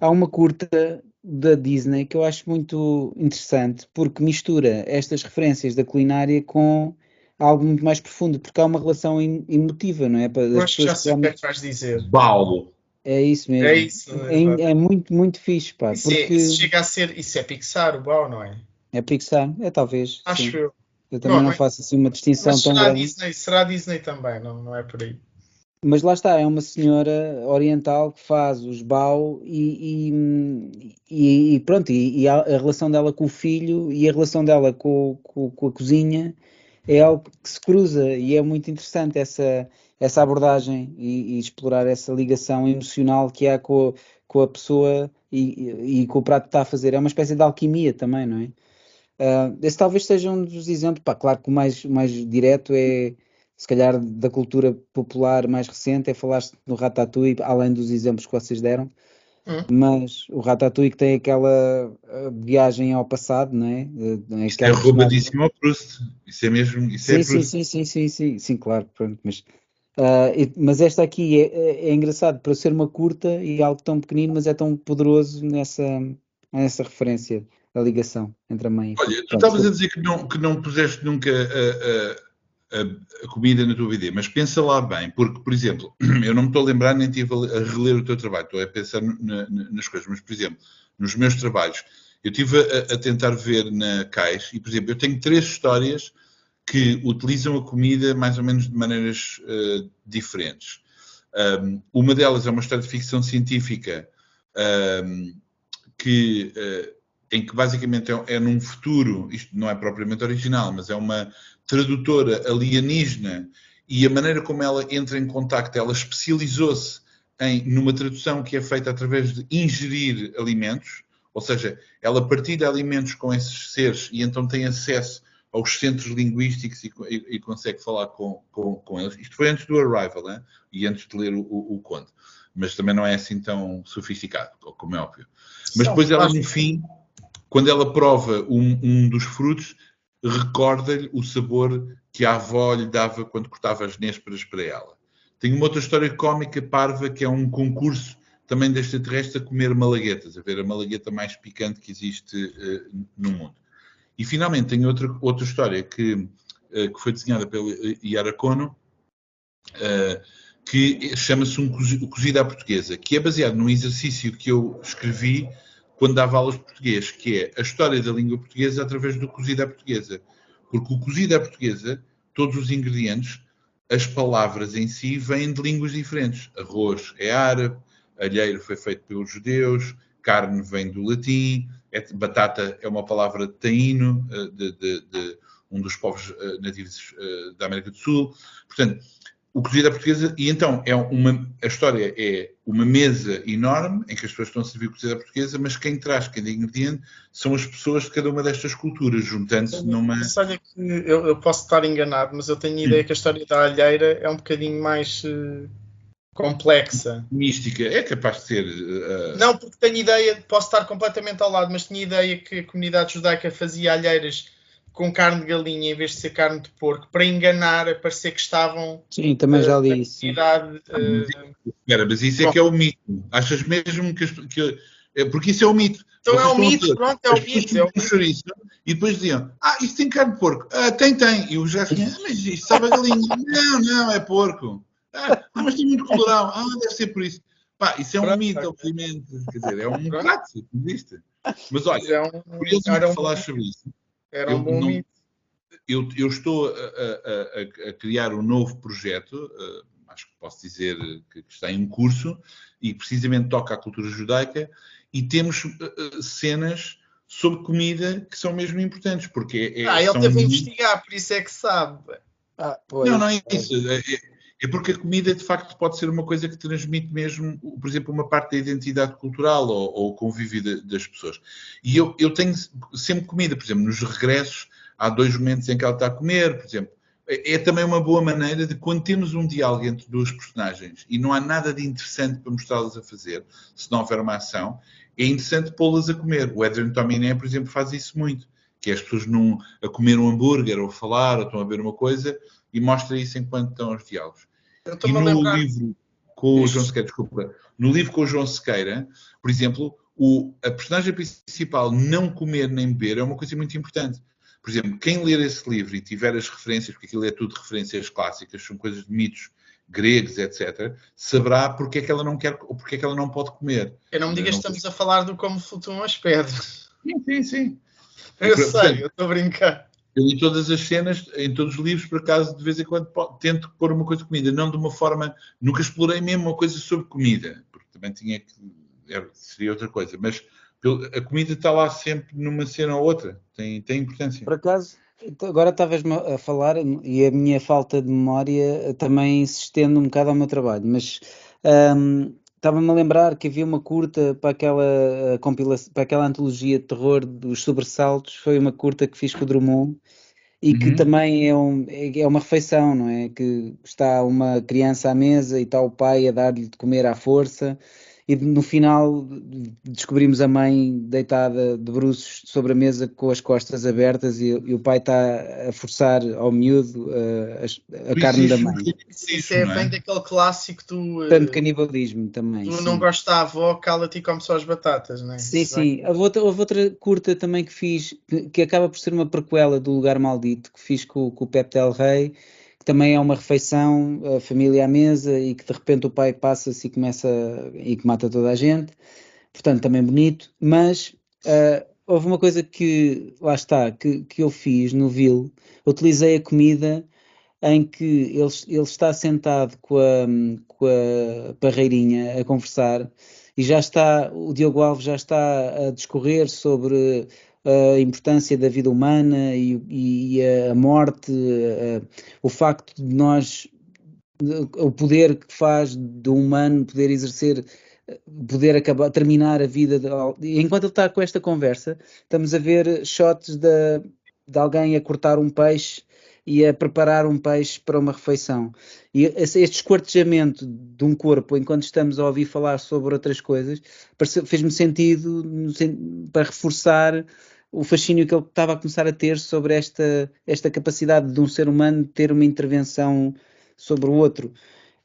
há uma curta da Disney que eu acho muito interessante porque mistura estas referências da culinária com algo muito mais profundo, porque há uma relação emotiva, não é? Para Eu acho que já sei o que é que vais dizer. Paulo. É isso mesmo. É isso. É, é, é muito, muito fixe, pá. Isso, é- porque... é, isso, chega a ser, isso é Pixar, o Bao, não é? É Pixar, é talvez. Acho sim. eu. Eu também não, não faço assim uma distinção mas tão será grande. Disney, será Disney também, não, não é por aí. Mas lá está, é uma senhora oriental que faz os BAU e, e, e pronto, e, e, a, relação dela com o filho e a relação dela com, com, com a cozinha é algo que se cruza e é muito interessante essa, essa abordagem e, e explorar essa ligação emocional que há com, com a pessoa e, e, com o prato que está a fazer. É uma espécie de alquimia também, não é? Uh, esse talvez seja um dos exemplos. Pá, claro que o mais, mais direto é, se calhar, da cultura popular mais recente, é falar no Ratatouille, além dos exemplos que vocês deram. Hum. Mas o Ratatouille que tem aquela uh, viagem ao passado, não é? Uh, é roubadíssimo ao Proust. Isso é mesmo. Isso é Sim, sim, sim, sim, sim, sim, sim, claro, pronto, mas, ah, e- mas esta aqui é, é, é engraçado para ser uma curta e algo tão pequenino, mas é tão poderoso nessa, nessa referência da ligação entre a mãe e Olha, tu Pronto, estavas a dizer que não, que não puseste nunca a, a- a- a comida na tua vida, mas pensa lá bem, porque, por exemplo, eu não me estou a lembrar nem estive a a reler o teu trabalho, estou a pensar na- na- nas coisas, mas, por exemplo, nos meus trabalhos, eu estive a, a tentar ver na Caixa e, por exemplo, eu tenho três histórias que utilizam a comida mais ou menos de maneiras eh, diferentes. Um, uma delas é uma história de ficção científica um, que, eh, em que basicamente é, é num futuro, isto não é propriamente original, mas é uma tradutora alienígena e a maneira como ela entra em contacto, ela especializou-se em numa tradução que é feita através de ingerir alimentos, ou seja, ela partilha alimentos com esses seres e então tem acesso aos centros linguísticos e, e- e consegue falar com, com, com eles. Isto foi antes do Arrival hein? e antes de ler o, o, o conto, mas também não é assim tão sofisticado, como é óbvio. Mas depois ela, no fim, quando ela prova um, um dos frutos, recorda-lhe o sabor que a avó lhe dava quando cortava as nésperas para ela. Tem uma outra história cómica parva que é um concurso também de extraterrestre a comer malaguetas, a ver a malagueta mais picante que existe eh, no mundo. E finalmente tem outra, outra história que, eh, que foi desenhada pelo Yara Kono, eh, que chama-se um cozido à portuguesa, que é baseado num exercício que eu escrevi quando dava aulas de português, que é a história da língua portuguesa através do cozido à portuguesa. Porque o cozido à portuguesa, todos os ingredientes, as palavras em si vêm de línguas diferentes. Arroz é árabe, alheiro foi feito pelos judeus, carne vem do latim, batata é uma palavra taíno, eh, de, de- de um dos povos eh, nativos eh, da América do Sul. Portanto, o cozido à portuguesa, e então é uma, a história é uma mesa enorme em que as pessoas estão a servir cozido à portuguesa, mas quem traz cada ingrediente são as pessoas de cada uma destas culturas, juntando-se numa. Mas olha que eu, eu posso estar enganado, mas eu tenho a ideia que a história da alheira é um bocadinho mais eh, complexa. mística. É capaz de ser. eh, Não, porque tenho ideia, posso estar completamente ao lado, mas tinha ideia que a comunidade judaica fazia alheiras com carne de galinha em vez de ser carne de porco, para enganar, a parecer que estavam Sim, também já li na isso. comunidade. eh, Espera, mas isso é que é o mito. Achas mesmo que. as- que é, porque isso é o mito. Então é Vocês o estão a mito, dizer, pronto, é o mito. É o chouriço e depois diziam: Ah, isto tem carne de porco. Ah, tem, tem. E o já ah, mas isto sabe a galinha. não, não, é porco. Ah, ah, mas tem muito colorau. Ah, deve ser por isso. Pá, isso é um Pronto, mito, obviamente. Quer dizer, é um prato que existe. Mas olha, é um, curioso um, falar sobre isso. Era um eu bom não- mito. eu, eu estou a, a- a- criar um novo projeto, eh, acho que posso dizer que, que está em curso, e precisamente toca à cultura judaica, e temos eh, cenas sobre comida que são mesmo importantes, porque é, Ah, ele teve a investigar, por isso é que sabe. Ah, pois. Não, não é isso. É, é- porque a comida, de facto, pode ser uma coisa que transmite mesmo, por exemplo, uma parte da identidade cultural ou, o convívio de- das pessoas. E eu, eu tenho sempre comida, por exemplo, nos regressos, há dois momentos em que ela está a comer, por exemplo. É, é também uma boa maneira de, quando temos um diálogo entre duas personagens e não há nada de interessante para mostrá-las a fazer, se não houver uma ação, é interessante pô-las a comer. O Adrian Tominé, por exemplo, faz isso muito, que é as pessoas num, a comer um hambúrguer ou a falar ou estão a ver uma coisa e mostra isso enquanto estão aos diálogos. E no lembrar. livro com o. João Sequeira, desculpa, no livro com o João Sequeira, por exemplo, o, a personagem principal não comer nem beber é uma coisa muito importante. Por exemplo, quem ler esse livro e tiver as referências, porque aquilo é tudo referências clássicas, são coisas de mitos gregos, etc., saberá porque é que ela não quer ou porque é que ela não pode comer. Eu não me digas que estamos a falar do como flutuam as pedras. Sim, sim, sim. Eu Portanto, sei, eu estou a brincar. Eu em todas as cenas, em todos os livros, por acaso, de vez em quando tento pôr uma coisa de comida, não de uma forma. Nunca explorei mesmo uma coisa sobre comida, porque também tinha que. era- seria outra coisa, mas a comida está lá sempre numa cena ou outra, tem, tem importância. Por acaso, então, agora estavas-me a falar e a minha falta de memória também se estende um bocado ao meu trabalho, mas ahm, estava-me a lembrar que havia uma curta para aquela eh, compilação, para aquela antologia de terror dos sobressaltos, foi uma curta que fiz com o Drummond e que Uhum. também é, um, é uma refeição, não é? Que está uma criança à mesa e está o pai a dar-lhe de comer à força e no final descobrimos a mãe deitada de bruços sobre a mesa com as costas abertas e, e o pai está a forçar ao miúdo uh, a, a carne da mãe. Isso é, bem daquele clássico do. Tanto canibalismo também. Tu sim. não gostas da avó, cala-te e come só as batatas, não é? Sim, sim. Houve outra, houve outra curta também que fiz, que acaba por ser uma prequela do Lugar Maldito, que fiz com, com o Pepe Del Rey que também é uma refeição, a família à mesa e que de repente o pai passa-se e começa e que mata toda a gente, portanto também bonito, mas uh, houve uma coisa que, lá está, que, que eu fiz no Vil, utilizei a comida em que ele, ele está sentado com a, com a parreirinha a conversar e já está, o Diogo Alves já está a discorrer sobre a importância da vida humana e, e a morte, o facto de nós, o poder que faz do humano poder exercer, poder acabar, terminar a vida. De, enquanto ele está com esta conversa, estamos a ver shots de, de alguém a cortar um peixe e a preparar um peixe para uma refeição. E este esquartejamento de um corpo enquanto estamos a ouvir falar sobre outras coisas fez-me sentido para reforçar o fascínio que ele estava a começar a ter sobre esta, esta capacidade de um ser humano ter uma intervenção sobre o outro.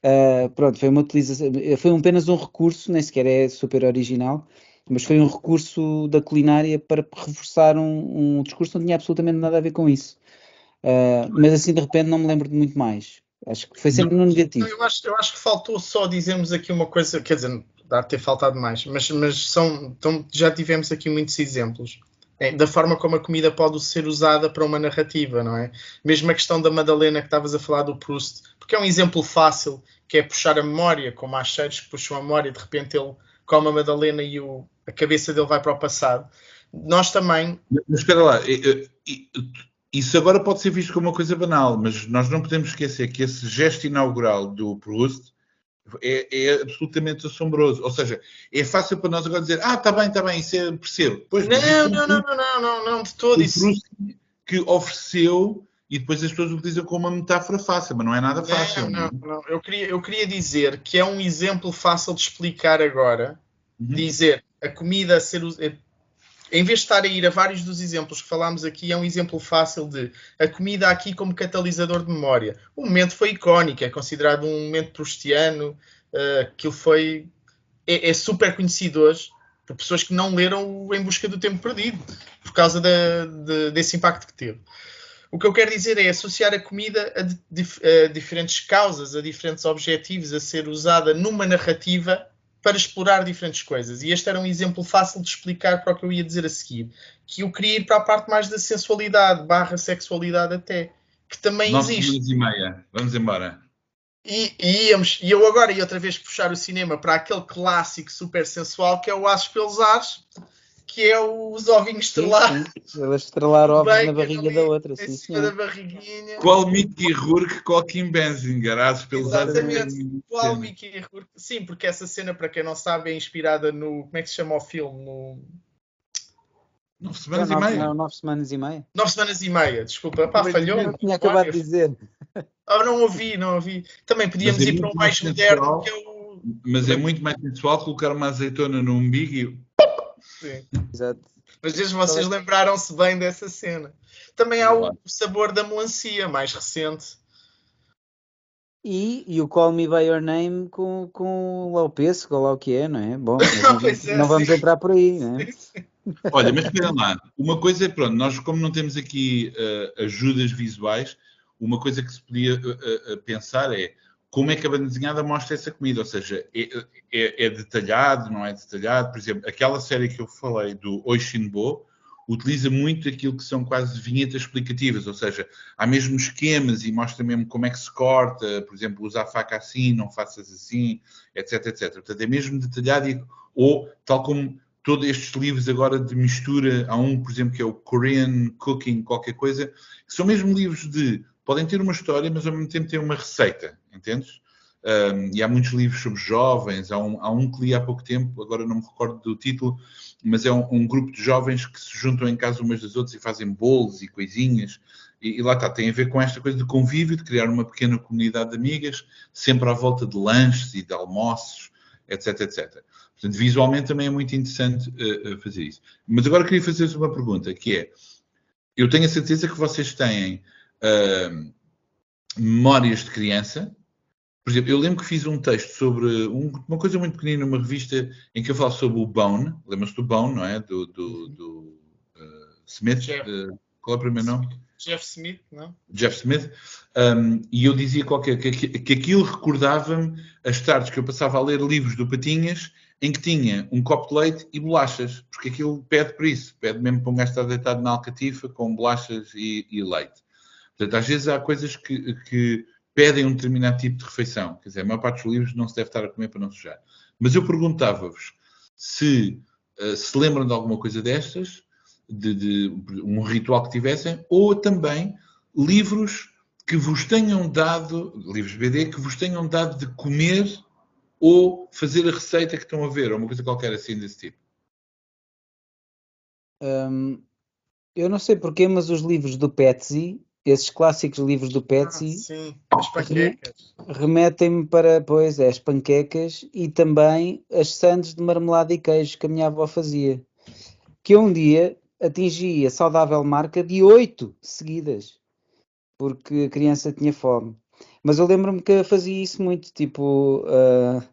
Uh, pronto, foi uma utilização, foi apenas um recurso, nem sequer é super original, mas foi um recurso da culinária para reforçar um, um discurso que não tinha absolutamente nada a ver com isso. Uh, mas assim de repente não me lembro de muito mais. Acho que foi sempre no negativo. Eu acho, eu acho que faltou só dizermos aqui uma coisa, quer dizer, dá ter faltado mais, mas, mas são, então, já tivemos aqui muitos exemplos da forma como a comida pode ser usada para uma narrativa, não é? Mesmo a questão da Madalena que estavas a falar do Proust, porque é um exemplo fácil, que é puxar a memória, como há cheiros que puxam a memória, de repente ele come a Madalena e o, a cabeça dele vai para o passado. Nós também. Mas espera lá, isso agora pode ser visto como uma coisa banal, mas nós não podemos esquecer que esse gesto inaugural do Proust é, é, absolutamente assombroso. Ou seja, é fácil para nós agora dizer, ah, está bem, está bem, isso é, percebo. Pois, não, não, não, não, não, não, não, de todo isso. Que ofereceu e depois as pessoas utilizam como uma metáfora fácil, mas não é nada fácil. Não, não, não. Eu, queria, eu queria dizer que é um exemplo fácil de explicar agora. Uhum. Dizer a comida a ser em vez de estar a ir a vários dos exemplos que falámos aqui, é um exemplo fácil de a comida aqui como catalisador de memória. O momento foi icónico, é considerado um momento prustiano, uh, aquilo foi. É, é, super conhecido hoje por pessoas que não leram Em Busca do Tempo Perdido, por causa de, desse impacto que teve. O que eu quero dizer é associar a comida a, a diferentes causas, a diferentes objetivos, a ser usada numa narrativa para explorar diferentes coisas. E este era um exemplo fácil de explicar para o que eu ia dizer a seguir. Que eu queria ir para a parte mais da sensualidade, barra sexualidade até. Que também Nove existe. e meia. Vamos embora. E, e, íamos, e eu agora ia outra vez puxar o cinema para aquele clássico super sensual que é o Aços pelos Ares, que é os ovinhos estrelados. Elas estrelaram ovos na barriga da outra. Sim, sim. da barriguinha. Qual Mickey Rourke, qual Kim Basinger? Aços pelos Exatamente. Qual Mickey Rourke? Sim, porque essa cena, para quem não sabe, é inspirada no... Como é que se chama o filme? No... Nove semanas não, e meia. Não, nove semanas e meia. Nove semanas e meia, desculpa. Pá, falhou. Eu tinha acabado de dizer. Ah, não ouvi, não ouvi. Também podíamos é ir para um mais moderno, que é o... Mas é muito mais sensual colocar uma azeitona no umbigo e Sim. Exato. Mas vocês lembraram-se bem dessa cena. Também há o sabor da melancia, mais recente. E, e o Call Me By Your Name com, com lá o pêssego, ou lá o que é, não é? Bom, não, é, não vamos entrar por aí, não é? Olha, mas espera lá, uma coisa é, pronto, nós como não temos aqui uh, ajudas visuais, uma coisa que se podia uh, uh, pensar é, como é que a banda desenhada mostra essa comida, ou seja, é, é, é, detalhado, não é detalhado, por exemplo, aquela série que eu falei do Oishinbo utiliza muito aquilo que são quase vinhetas explicativas, ou seja, há mesmo esquemas e mostra mesmo como é que se corta, por exemplo, usa a faca assim, não faças assim, etc, etc. Portanto, é mesmo detalhado e, ou tal como todos estes livros agora de mistura, há um, por exemplo, que é o Korean Cooking, qualquer coisa, que são mesmo livros de podem ter uma história, mas ao mesmo tempo têm uma receita, entendes? Um, e há muitos livros sobre jovens, há um, há um que li há pouco tempo, agora não me recordo do título, mas é um, um, grupo de jovens que se juntam em casa umas das outras e fazem bolos e coisinhas, e, e, lá está, tem a ver com esta coisa de convívio, de criar uma pequena comunidade de amigas, sempre à volta de lanches e de almoços, etc, etc. Portanto, visualmente também é muito interessante uh, fazer isso. Mas agora queria fazer-vos uma pergunta, que é, eu tenho a certeza que vocês têm uh, memórias de criança. Por exemplo, eu lembro que fiz um texto sobre um, uma coisa muito pequenina, numa revista em que eu falo sobre o Bone. Lembra-se do Bone, não é? Do, do, do uh, Smith. qual é o primeiro nome? Jeff Smith, não? Jeff Smith, um, e eu dizia qualquer, que, que aquilo recordava-me as tardes que eu passava a ler livros do Patinhas em que tinha um copo de leite e bolachas, porque aquilo pede por isso, pede mesmo para um gajo estar deitado na alcatifa com bolachas e, e leite. Portanto, às vezes há coisas que, que, pedem um determinado tipo de refeição. Quer dizer, a maior parte dos livros não se deve estar a comer para não sujar. Mas eu perguntava-vos se uh, se lembram de alguma coisa destas, de, de, um ritual que tivessem, ou também livros que vos tenham dado, livros BD, que vos tenham dado de comer ou fazer a receita que estão a ver, ou uma coisa qualquer assim desse tipo. Hum, eu não sei porquê, mas os livros do Petsy, esses clássicos livros do Petsy, ah, sim, as panquecas. Remetem-me para, pois, é, as panquecas e também as sandes de marmelada e queijo que a minha avó fazia. Que um dia atingi a saudável marca de oito seguidas, porque a criança tinha fome. Mas eu lembro-me que fazia isso muito, tipo, uh,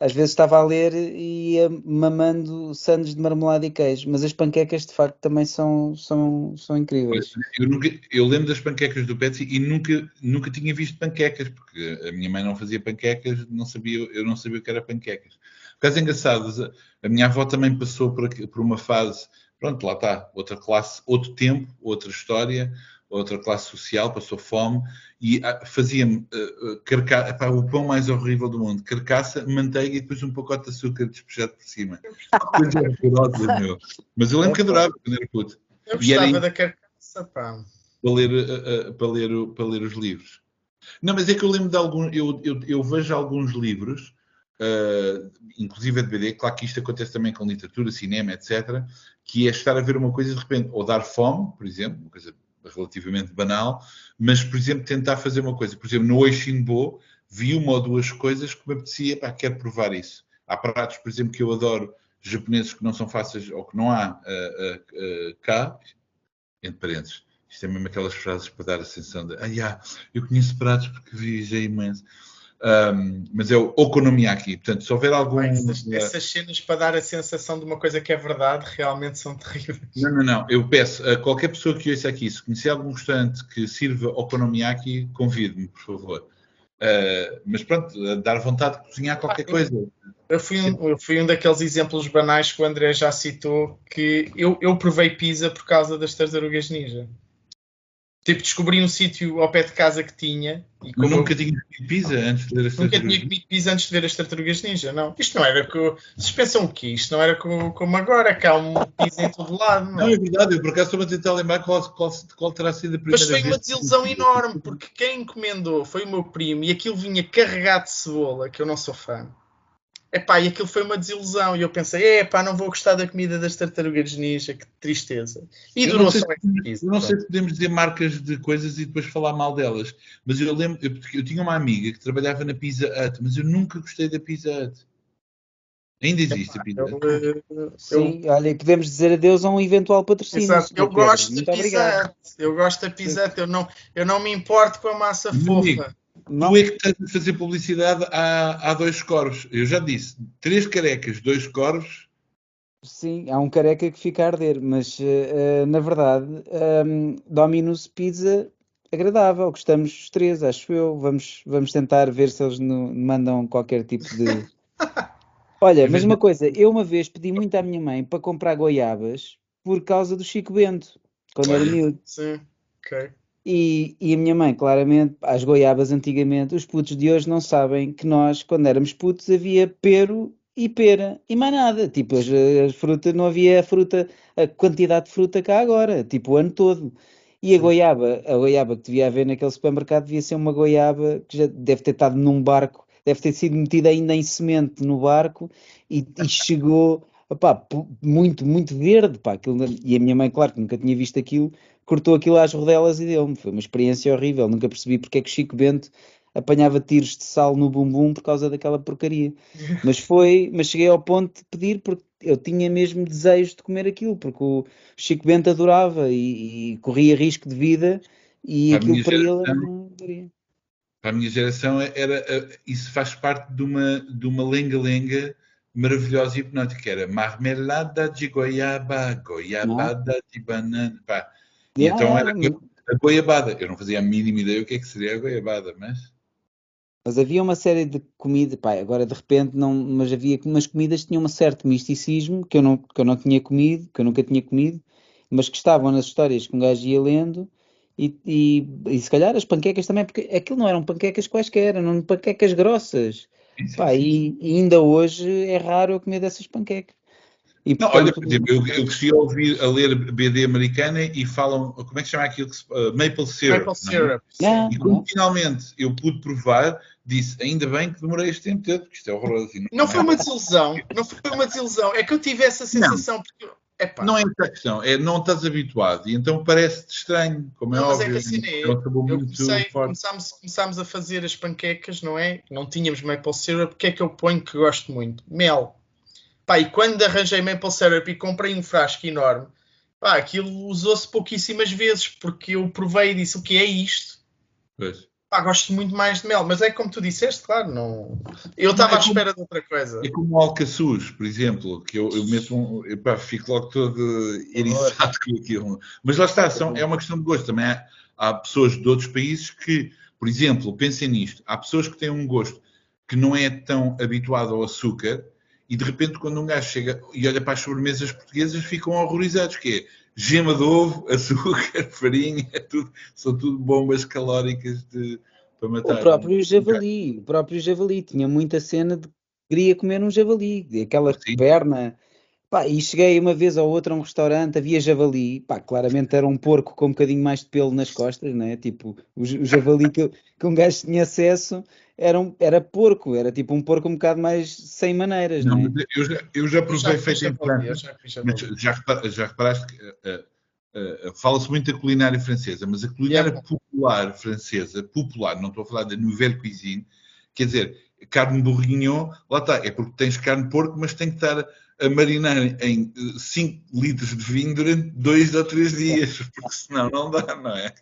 às vezes estava a ler e ia mamando sandes de marmelada e queijo, mas as panquecas de facto também são, são, são incríveis. Eu, nunca, eu lembro das panquecas do Petsy e nunca, nunca tinha visto panquecas, porque a minha mãe não fazia panquecas, não sabia, eu não sabia o que era panquecas. Por causa engraçado, a minha avó também passou por, por uma fase pronto, lá está, outra classe, outro tempo, outra história, outra classe social, passou fome e ah, fazia-me uh, o pão mais horrível do mundo, carcaça, manteiga e depois um pacote de açúcar despejado por cima. Coisa horrorosa, meu. Mas eu lembro que adorava quando era puto. Eu gostava era, da carcaça, pá. Para ler, uh, uh, para, ler, para ler os livros. Não, mas é que eu lembro de alguns, eu, eu, eu vejo alguns livros uh, inclusive a de BD, claro que isto acontece também com literatura, cinema, etc., que é estar a ver uma coisa de repente, ou dar fome, por exemplo, uma coisa relativamente banal, mas, por exemplo, tentar fazer uma coisa. Por exemplo, no Oishinbo, vi uma ou duas coisas que me apetecia, pá, quero provar isso. Há pratos, por exemplo, que eu adoro, japoneses que não são fáceis, ou que não há uh, uh, cá, entre parênteses, isto é mesmo aquelas frases para dar a sensação de, ah, yeah, eu conheço pratos porque viajei imenso. Um, mas é o okonomiyaki. Portanto, se houver algum. Essas, essas, cenas para dar a sensação de uma coisa que é verdade realmente são terríveis. Não, não, não. Eu peço a qualquer pessoa que ouça aqui, se conhecer algum restaurante que sirva okonomiyaki, convide-me, por favor. Uh, mas pronto, dar vontade de cozinhar qualquer ah, coisa. Eu fui, um, eu fui um daqueles exemplos banais que o André já citou, que eu, eu provei pizza por causa das tartarugas ninja. Tipo, descobri um sítio ao pé de casa que tinha. E como nunca eu... tinha comido pizza antes de ver as Nunca tinha comido pizza antes de ver as tartarugas ninja, não. Isto não era com. Vocês pensam o quê? Isto não era com, como agora, que há um pizza em todo lado. Não, não é verdade, eu por acaso estou a tentar lembrar qual, qual, qual terá sido a primeira Mas foi uma desilusão enorme, porque quem encomendou foi o meu primo e aquilo vinha carregado de cebola, que eu não sou fã. Epá, e aquilo foi uma desilusão. E eu pensei, epá, não vou gostar da comida das tartarugas ninja, que tristeza. E eu durou só esse Eu não sei se podemos dizer marcas de coisas e depois falar mal delas. Mas eu lembro, eu, eu, tinha uma amiga que trabalhava na Pizza Hut, mas eu nunca gostei da Pizza Hut. Ainda existe epá, a Pizza Hut. Eu, Sim, olha, podemos dizer adeus a um eventual patrocínio. Exato. Eu gosto da Pizza Hut. Eu gosto da Pizza Hut. Eu não, eu não me importo com a massa fofa. Não. Tu é que estás a fazer publicidade há, há dois corvos. Eu já disse, três carecas, dois corvos. Sim, há um careca que fica a arder, mas uh, na verdade, um, Dominus Pizza agradável, gostamos os três, acho eu. Vamos, vamos tentar ver se eles no, mandam qualquer tipo de. Olha, mas uma coisa, eu uma vez pedi muito à minha mãe para comprar goiabas por causa do Chico Bento, quando era miúdo. Sim, ok. E, e, a minha mãe, claramente, as goiabas antigamente, os putos de hoje não sabem que nós, quando éramos putos, havia pero e pera e mais nada. Tipo, as, as frutas, não havia a fruta, a quantidade de fruta cá agora, tipo o ano todo. E a goiaba, a goiaba que devia haver naquele supermercado devia ser uma goiaba que já deve ter estado num barco, deve ter sido metida ainda em semente no barco e, e chegou opá, muito, muito verde. Pá, aquilo, e a minha mãe, claro que nunca tinha visto aquilo, cortou aquilo às rodelas e deu-me. Foi uma experiência horrível. Nunca percebi porque é que Chico Bento apanhava tiros de sal no bumbum por causa daquela porcaria. Mas foi, mas cheguei ao ponto de pedir porque eu tinha mesmo desejo de comer aquilo, porque o Chico Bento adorava e, e corria risco de vida e A aquilo para ele geração- não daria. Para a minha geração era eh, isso faz parte de uma de uma lenga-lenga maravilhosa e hipnótica, era marmelada de goiaba, goiabada de banana, pá. E Yeah, então yeah, era a goiabada. Eu não fazia a mínima ideia o que é que seria a goiabada, mas Mas havia uma série de comidas, pá, agora de repente não, mas havia umas comidas que tinham um certo misticismo que eu não, que eu não tinha comido, que eu nunca tinha comido, mas que estavam nas histórias que um gajo ia lendo e, e, e se calhar as panquecas também, porque aquilo não eram panquecas quaisquer, eram panquecas grossas. Pá, e, e ainda hoje é raro eu comer dessas panquecas. E, Não, olha, portanto, por exemplo, eu, eu cresci a ouvir, a ler BD americana e falam, como é que se chama aquilo? que se- uh, maple syrup. Maple não é? syrup. Ah, E quando finalmente eu pude provar, disse, ainda bem que demorei este tempo todo, porque isto é horroroso. E Não foi uma desilusão, não foi uma desilusão. É que eu tive essa sensação porque. Epá, Não é essa a questão, é não estás habituado e então parece-te estranho, como é Não, mas é óbvio. que assim é. é um sabor Eu comecei, começámos, começámos a fazer as panquecas, não é? Não tínhamos maple syrup. O que é que eu ponho que gosto muito? Mel. Pá, e quando arranjei maple syrup e comprei um frasco enorme, pá, aquilo usou-se pouquíssimas vezes, porque eu provei e disse o que é isto. Pois. Pá, gosto muito mais de mel, mas é como tu disseste, claro, não. Eu estava é à como- espera de outra coisa. É como o alcaçuz, por exemplo, que eu, eu meto um. Epá, fico logo todo eriçado com aquilo. Mas lá está, são, é uma questão de gosto. Também há, há pessoas de outros países que, por exemplo, pensem nisto: há pessoas que têm um gosto que não é tão habituado ao açúcar e de repente, quando um gajo chega e olha para as sobremesas portuguesas, ficam horrorizados, que é gema de ovo, açúcar, farinha, é tudo, são tudo bombas calóricas de, para matar. O próprio javali, o próprio javali, tinha muita cena de que queria comer um javali, aquela Sim. perna. Pá, e cheguei uma vez ou outra a um restaurante, havia javali, pá, claramente era um porco com um bocadinho mais de pelo nas costas, né? Tipo, o, o javali que, que um gajo tinha acesso era, um, era porco, era tipo um porco um bocado mais sem maneiras, Não, né? mas eu já, eu já provei já feito em França. já já, repara- já reparaste que eh, eh, fala-se muito da culinária francesa, mas a culinária Yeah. popular francesa, popular, não estou a falar da nouvelle cuisine, quer dizer, carne bourguignon, lá está, é porque tens carne de porco, mas tem que estar a marinar em 5 litros de vinho durante 2 ou 3 dias, porque senão não dá, não é?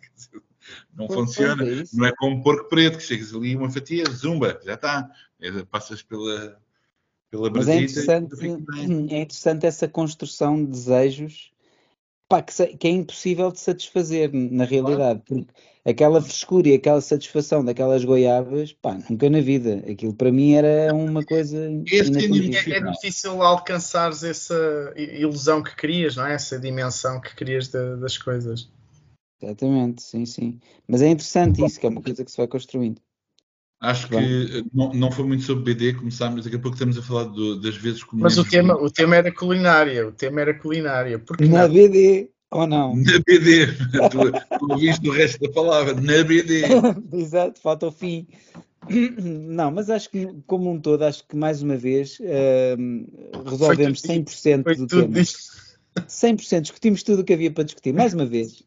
Não funciona. é. Não é como porco preto, que chegas ali uma fatia, zumba, já está. É, Passas pela, pela Mas é interessante, é interessante essa construção de desejos pá, que, que é impossível de satisfazer na realidade, porque aquela frescura e aquela satisfação daquelas goiabas, pá, nunca na vida. Aquilo para mim era uma coisa. É, é difícil alcançares essa ilusão que querias, não é? Essa dimensão que querias da- das coisas. Exatamente, sim, sim. Mas é interessante isso, que é uma coisa que se vai construindo. Acho que não, não foi muito sobre BD, começámos, daqui a pouco estamos a falar do- das vezes que Mas o tema, o tema era culinária. O tema era culinária. Porque Na não? BD, ou não? na BD. tu, tu ouviste o resto da palavra, na BD. Exato, falta o fim. Não, mas acho que, como um todo, acho que mais uma vez hum, resolvemos tudo dito. 100% Foi do tema. isto. 100%, discutimos tudo o que havia para discutir, mais uma vez.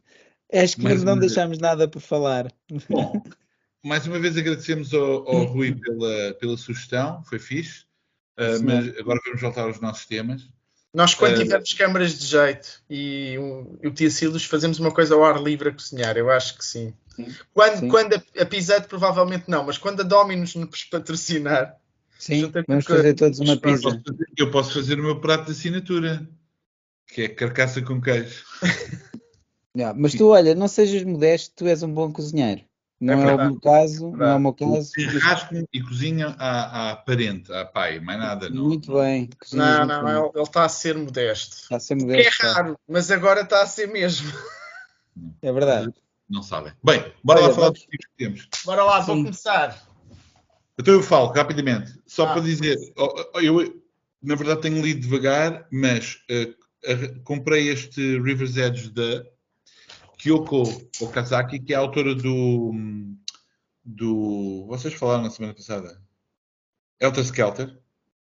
Acho que Mais não vez. deixámos nada por falar. Bom, mais uma vez agradecemos ao, ao Rui pela, pela sugestão, foi fixe. Uh, mas agora vamos voltar aos nossos temas. Nós, quando Eh, tivermos câmaras de jeito e o, o Tiacilos, fazemos uma coisa ao ar livre a cozinhar. Eu acho que sim. Sim. Quando, Sim. quando a, a Pizza provavelmente não, mas quando a Dominos nos patrocinar, Sim, vamos com- fazer todos uma Eu Eu pizza. posso, fazer, eu posso fazer o meu prato de assinatura, que é carcaça com queijo. Já, mas tu, olha, não sejas modesto, tu és um bom cozinheiro. Não é, o verdade. meu caso, não é o meu caso. e cozinha à, à parente, à pai, mais nada. Não. Muito bem. não, muito não, bem. ele, está a ser modesto. Está a ser Que é modesto. tá. raro, mas agora está a ser mesmo. É verdade. Não sabem. Bem, bora lá Olha, falar vamos- dos tipos que temos. Bora lá, vou Sim. começar. Então eu falo rapidamente, só Ah. para dizer, eu na verdade tenho lido devagar, mas eh, a- comprei este River's Edge da Kyoko Okazaki, que é a autora do, do. Vocês falaram na semana passada? Helter Skelter.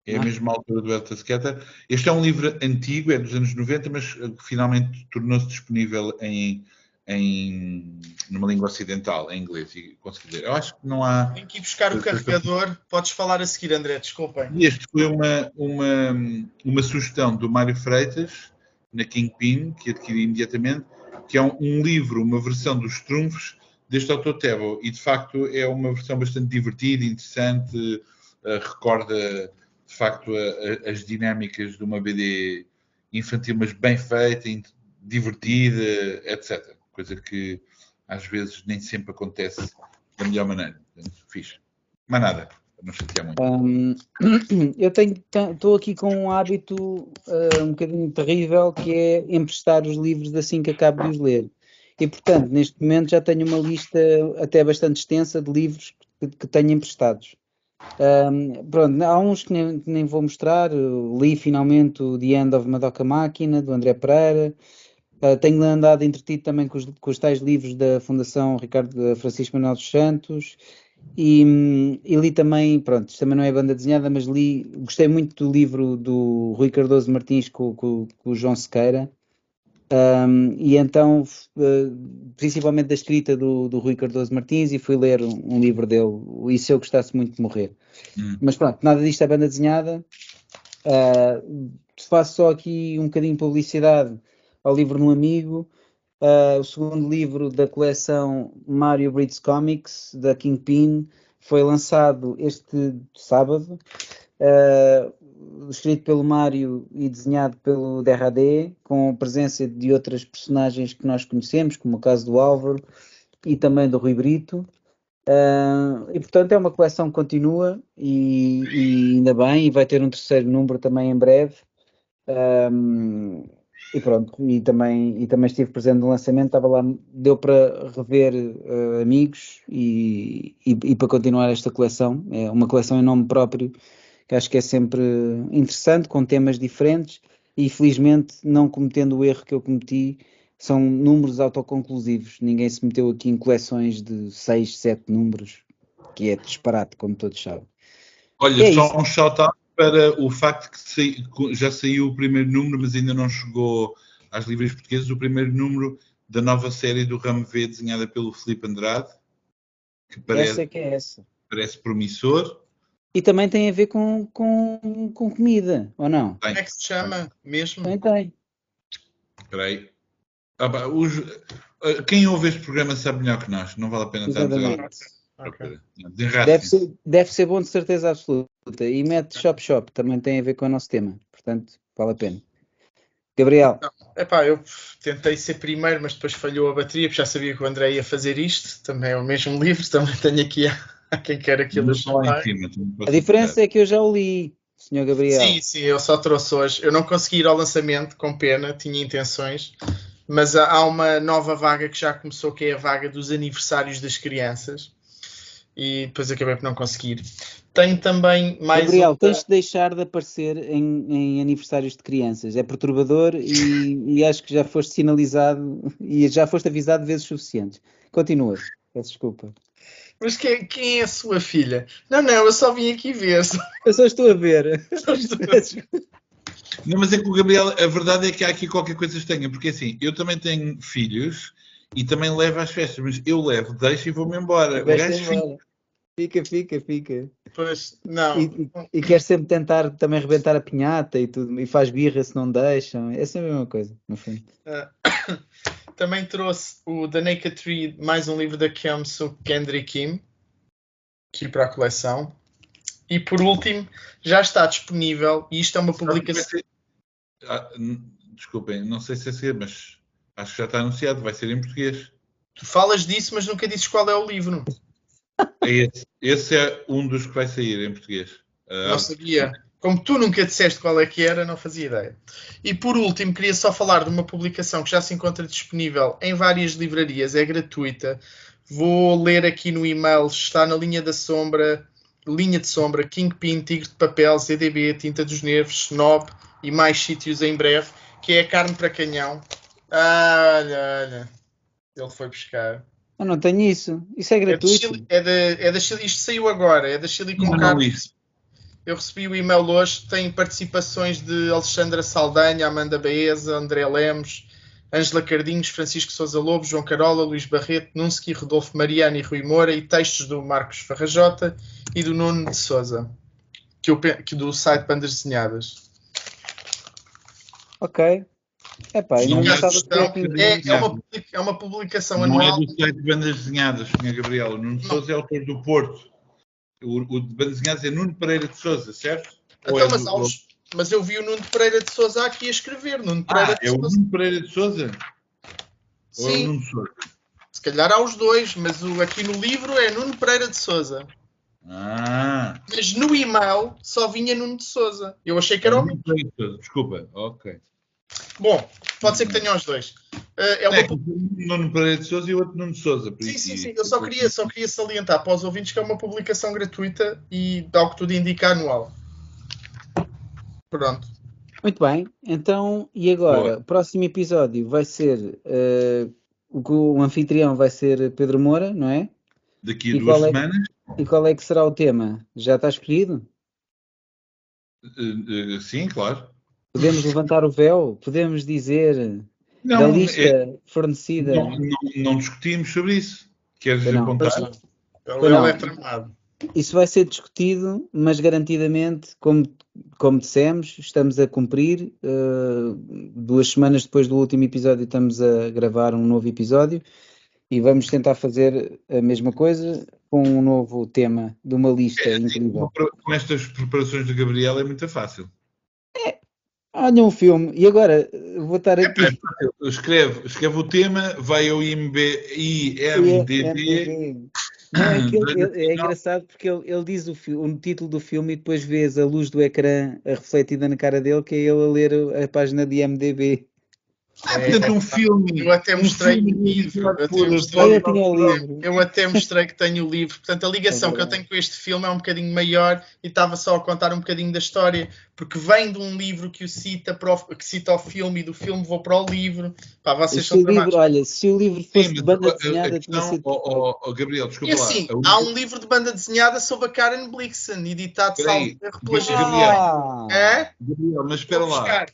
É a Ah. mesma autora do Helter Skelter. Este é um livro antigo, é dos anos 90, mas eh, que finalmente tornou-se disponível em, em, numa língua ocidental, em inglês, e consegui ler. Eu acho que não há. Tenho que ir buscar o carregador. Podes falar a seguir, André, desculpem. Este foi uma, uma, uma sugestão do Mário Freitas, na Kingpin, que adquiri imediatamente, que é um, um livro, uma versão dos trunfos deste autor Tebo. E de facto é uma versão bastante divertida, interessante, uh, recorda de facto a, a, as dinâmicas de uma BD infantil, mas bem feita, divertida, etc. Coisa que às vezes nem sempre acontece da melhor maneira. Fixe. Mas nada, não chatear muito. Um, eu estou aqui com um hábito uh, um bocadinho terrível que é emprestar os livros assim que acabo de os ler. E portanto, neste momento já tenho uma lista até bastante extensa de livros que, que tenho emprestados. Um, pronto, há uns que nem, nem, vou mostrar. Li finalmente o The End of Madoka Máquina, do André Pereira. Uh, tenho andado entretido também com os, com os, tais livros da Fundação Ricardo Francisco Manuel dos Santos. E, e, li também, pronto, isto também não é banda desenhada, mas li, gostei muito do livro do Rui Cardoso Martins com, com, com o João Sequeira. Um, e então, uh, principalmente da escrita do, do Rui Cardoso Martins, e fui ler um, um livro dele, E Se Eu Gostasse Muito de Morrer. Hum. Mas pronto, nada disto é banda desenhada. Uh, faço só aqui um bocadinho de publicidade ao livro No Amigo, uh, o segundo livro da coleção Mario Brits Comics, da Kingpin, foi lançado este sábado. Uh, escrito pelo Mário e desenhado pelo Derradé, com a presença de outras personagens que nós conhecemos, como o caso do Álvaro e também do Rui Brito. Uh, e portanto é uma coleção que continua e, e, ainda bem, e vai ter um terceiro número também em breve. Um, e pronto, e também, e também estive presente no lançamento, estava lá, deu para rever uh, amigos e, e, e, para continuar esta coleção. É uma coleção em nome próprio que acho que é sempre interessante, com temas diferentes e felizmente não cometendo o erro que eu cometi, são números autoconclusivos. Ninguém se meteu aqui em coleções de 6, 7 números, que é disparate, como todos sabem. Olha, é só isso. um shout-out para o facto que já saiu o primeiro número, mas ainda não chegou às livros portuguesas, o primeiro número da nova série do Ramo V, desenhada pelo Felipe Andrade. Que parece, essa é que é essa. Parece promissor. E também tem a ver com, com, com comida, ou não? Tem. Como é que se chama mesmo? Também tem. Espera aí. Ah, os, ah, quem ouve este programa sabe melhor que nós, não vale a pena estarmos agora. Okay. Deve, ser, deve ser bom de certeza absoluta. E mete Shop Shop, também tem a ver com o nosso tema, portanto, vale a pena. Gabriel. É epá, eu tentei ser primeiro, mas depois falhou a bateria, porque já sabia que o André ia fazer isto. Também é o mesmo livro, também tenho aqui a, a quem quer aquilo. A diferença é que eu já o li, Sr. Gabriel. Sim, sim, eu só trouxe hoje. Eu não consegui ir ao lançamento, com pena, tinha intenções, mas há uma nova vaga que já começou, que é a vaga dos aniversários das crianças. E depois acabei por não conseguir. Tenho também mais. Gabriel, outra... tens de deixar de aparecer em, em aniversários de crianças. É perturbador e, e, acho que já foste sinalizado e já foste avisado vezes suficientes. Continua. Peço desculpa. Mas quem, quem, é a sua filha? Não, não, eu só vim aqui ver. Eu só estou a ver. Estou a ver. Não, mas é que o Gabriel, a verdade é que há aqui qualquer coisa estranha, porque assim, eu também tenho filhos e também levo às festas, mas eu levo, deixo e vou-me embora. O gajo fica... fica, fica, fica. Pois, não. E, e, e quer sempre tentar também rebentar a pinhata e tudo, e faz birra se não deixam. É sempre a mesma coisa, no fim. Uh, também trouxe o The Naked Tree, mais um livro da Kyomsu Kendry Kim, aqui para a coleção. E por último, já está disponível, e isto é uma publicação. Ah, desculpem, não sei se é ser, mas acho que já está anunciado, vai ser em português. Tu falas disso, mas nunca dizes qual é o livro. É esse. esse é um dos que vai sair em português. Uh, não sabia. Como tu nunca disseste qual é que era, não fazia ideia. E por último, queria só falar de uma publicação que já se encontra disponível em várias livrarias, é gratuita. Vou ler aqui no e-mail, está na linha da sombra, linha de sombra, Kingpin, Tigre de Papel, ZDB, Tinta dos Nervos, Snob e mais sítios em breve, que é a carne para canhão. Ah, olha, olha. Ele foi buscar. Eu não tenho isso. Isso é gratuito. É da, é da, é da Chile, isto saiu agora, é da Chile com carne. Eu recebi o e-mail hoje, tem participações de Alexandra Saldanha, Amanda Baeza, André Lemos, Ângela Cardinhos, Francisco Sousa Lobo, João Carola, Luís Barreto, Nunski, Rodolfo Mariano e Rui Moura e textos do Marcos Farrajota e do Nuno de Souza, que, eu, que do site Bandas Desenhadas. Ok. Epá, eu Não não é é, é uma, é uma publicação Não é anual. do site de bandas desenhadas, Sr. Gabriel. O Nuno Souza é autor do Porto. O, o de bandas desenhadas é Nuno Pereira de Souza, certo? Então, é mas, do- mas eu vi o Nuno Pereira de Souza aqui a escrever. Nuno Pereira Ah, de é o Souza. Nuno Pereira de Souza? Ou é o Sim, Nuno Souza? se calhar há os dois, mas o, aqui no livro é Nuno Pereira de Souza. Ah, Mas no e-mail só vinha Nuno de Souza. Eu achei que era o Nuno Pereira de Souza. Desculpa, ok. Bom, pode ser que tenham os dois. Eh, é uma É, um Nuno Pereira de Souza e o outro Nuno de Souza. por Sim, sim, sim. Eu só queria, só queria salientar para os ouvintes que é uma publicação gratuita e, ao que tudo indica, anual. Pronto. Muito bem, então, e agora? Boa. O próximo episódio vai ser. eh, o, que o anfitrião vai ser Pedro Moura, não é? Daqui a E duas é- semanas. E qual é que será o tema? Já está escolhido? eh, eh, sim, claro. Podemos levantar o véu? Podemos dizer da Não, lista é- fornecida? não, não- não discutimos sobre isso. Queres Pois não. apontar? Pois não. Pois Ele não. é tramado. Isso vai ser discutido, mas garantidamente, como, como dissemos, estamos a cumprir. eh, duas semanas depois do último episódio, estamos a gravar um novo episódio e vamos tentar fazer a mesma coisa com um novo tema de uma lista É, incrível. Com estas preparações do Gabriel é muito fácil. Olha um filme, e agora vou estar aqui. Escreve, escreve o tema, vai ao IMB, IMDB. Não, é, ele- é engraçado porque ele, ele diz o, o título do filme e depois vês a luz do ecrã refletida na cara dele, que é ele a ler a página de IMDB. Ah, portanto, um filme. Eu até um mostrei filme o livro. Eu até mostrei, eu o livro. eu até mostrei que tenho o livro. Portanto, a ligação É que eu tenho com este filme é um bocadinho maior e estava só a contar um bocadinho da história, porque vem de um livro que o cita, para o, que cita o filme e do filme vou para o livro. Pá, vocês Se são o livro, olha, se o livro fosse Sim, de banda desenhada, tinha questão, sido. oh, oh, oh, Gabriel, desculpa E assim, lá. A há única- um livro de banda desenhada sobre a Karen Blixen, editado salvo erro pela Gabriel. Ah! É? Gabriel, mas espera lá.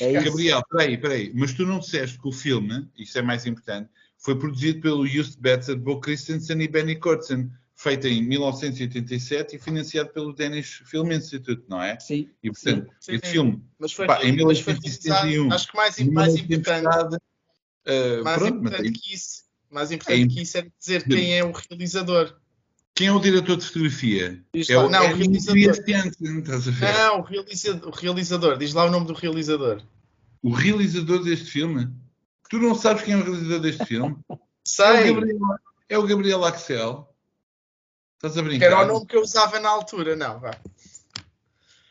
É isso. Gabriel, peraí, peraí. Mas tu não disseste que o filme, isso é mais importante, foi produzido pelo Just Betzer, Bo Christensen e Benny Kurtzen, feito em 1987 e financiado pelo Danish Film Institute, não é? Sim, E portanto, Sim, este sim. filme, Mas foi, Pá, em mas foi 1971, realizado, acho que mais, mais importante, uh, mais pronto, mas importante aí- que isso, mais importante É que isso é dizer quem é o realizador. Quem é o diretor de fotografia? Diz É lá- o, não, é o realizador. Christiansen, estás a ver? Não, o realizador, o realizador, diz lá o nome do realizador. O realizador deste filme? Tu não sabes quem é o realizador deste filme? É o Sei, Gabriel, é o Gabriel Axel. Estás a brincar? era o nome que eu usava na altura, não, vá.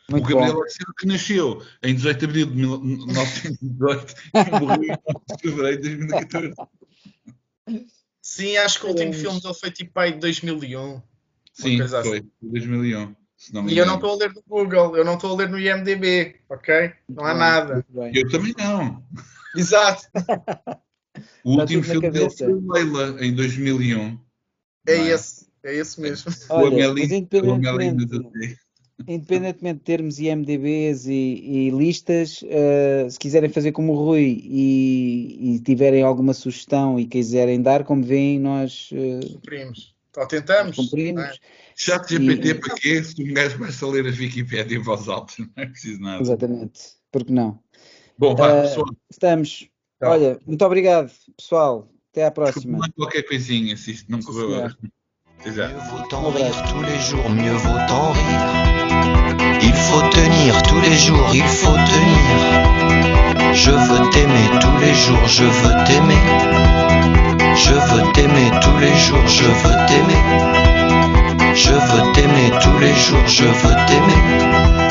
O muito Gabriel bom. Axel que nasceu em 18 de abril de 1918 e morreu em 9 de fevereiro de 2014. Sim, acho que o último filme dele foi tipo aí de 2001. Sim, coisa foi, 2001. Se não me E eu não estou a ler no Google, eu não estou a ler no IMDB, ok? Não há bem, nada. Eu também não. Exato, O último filme dele foi o Leila, em 2001. é Não esse, é esse mesmo. O Olha, Amelie- mas o independentemente, Amelie independentemente de termos IMDBs e, e listas, eh, se quiserem fazer como o Rui e, e tiverem alguma sugestão e quiserem dar, como veem, nós eh, Cumprimos. Ou tentamos. cumprimos. não é? Chat GPT E- para quê? Se um gajo basta ler as Wikipédia em voz alta, não é preciso nada. Exatamente. Porque não? Bom, vá, Eh, pessoal, Estamos. Tá. Olha, muito obrigado, pessoal. Até à próxima. qualquer coisinha, se isto não correu. Mieux vaut en rire tous les jours, mieux vaut en rire. Il faut tenir tous les jours, il faut tenir. Je veux t'aimer tous les jours, je veux t'aimer. Je veux t'aimer tous les jours, je veux t'aimer. Je veux t'aimer tous les jours, je veux t'aimer.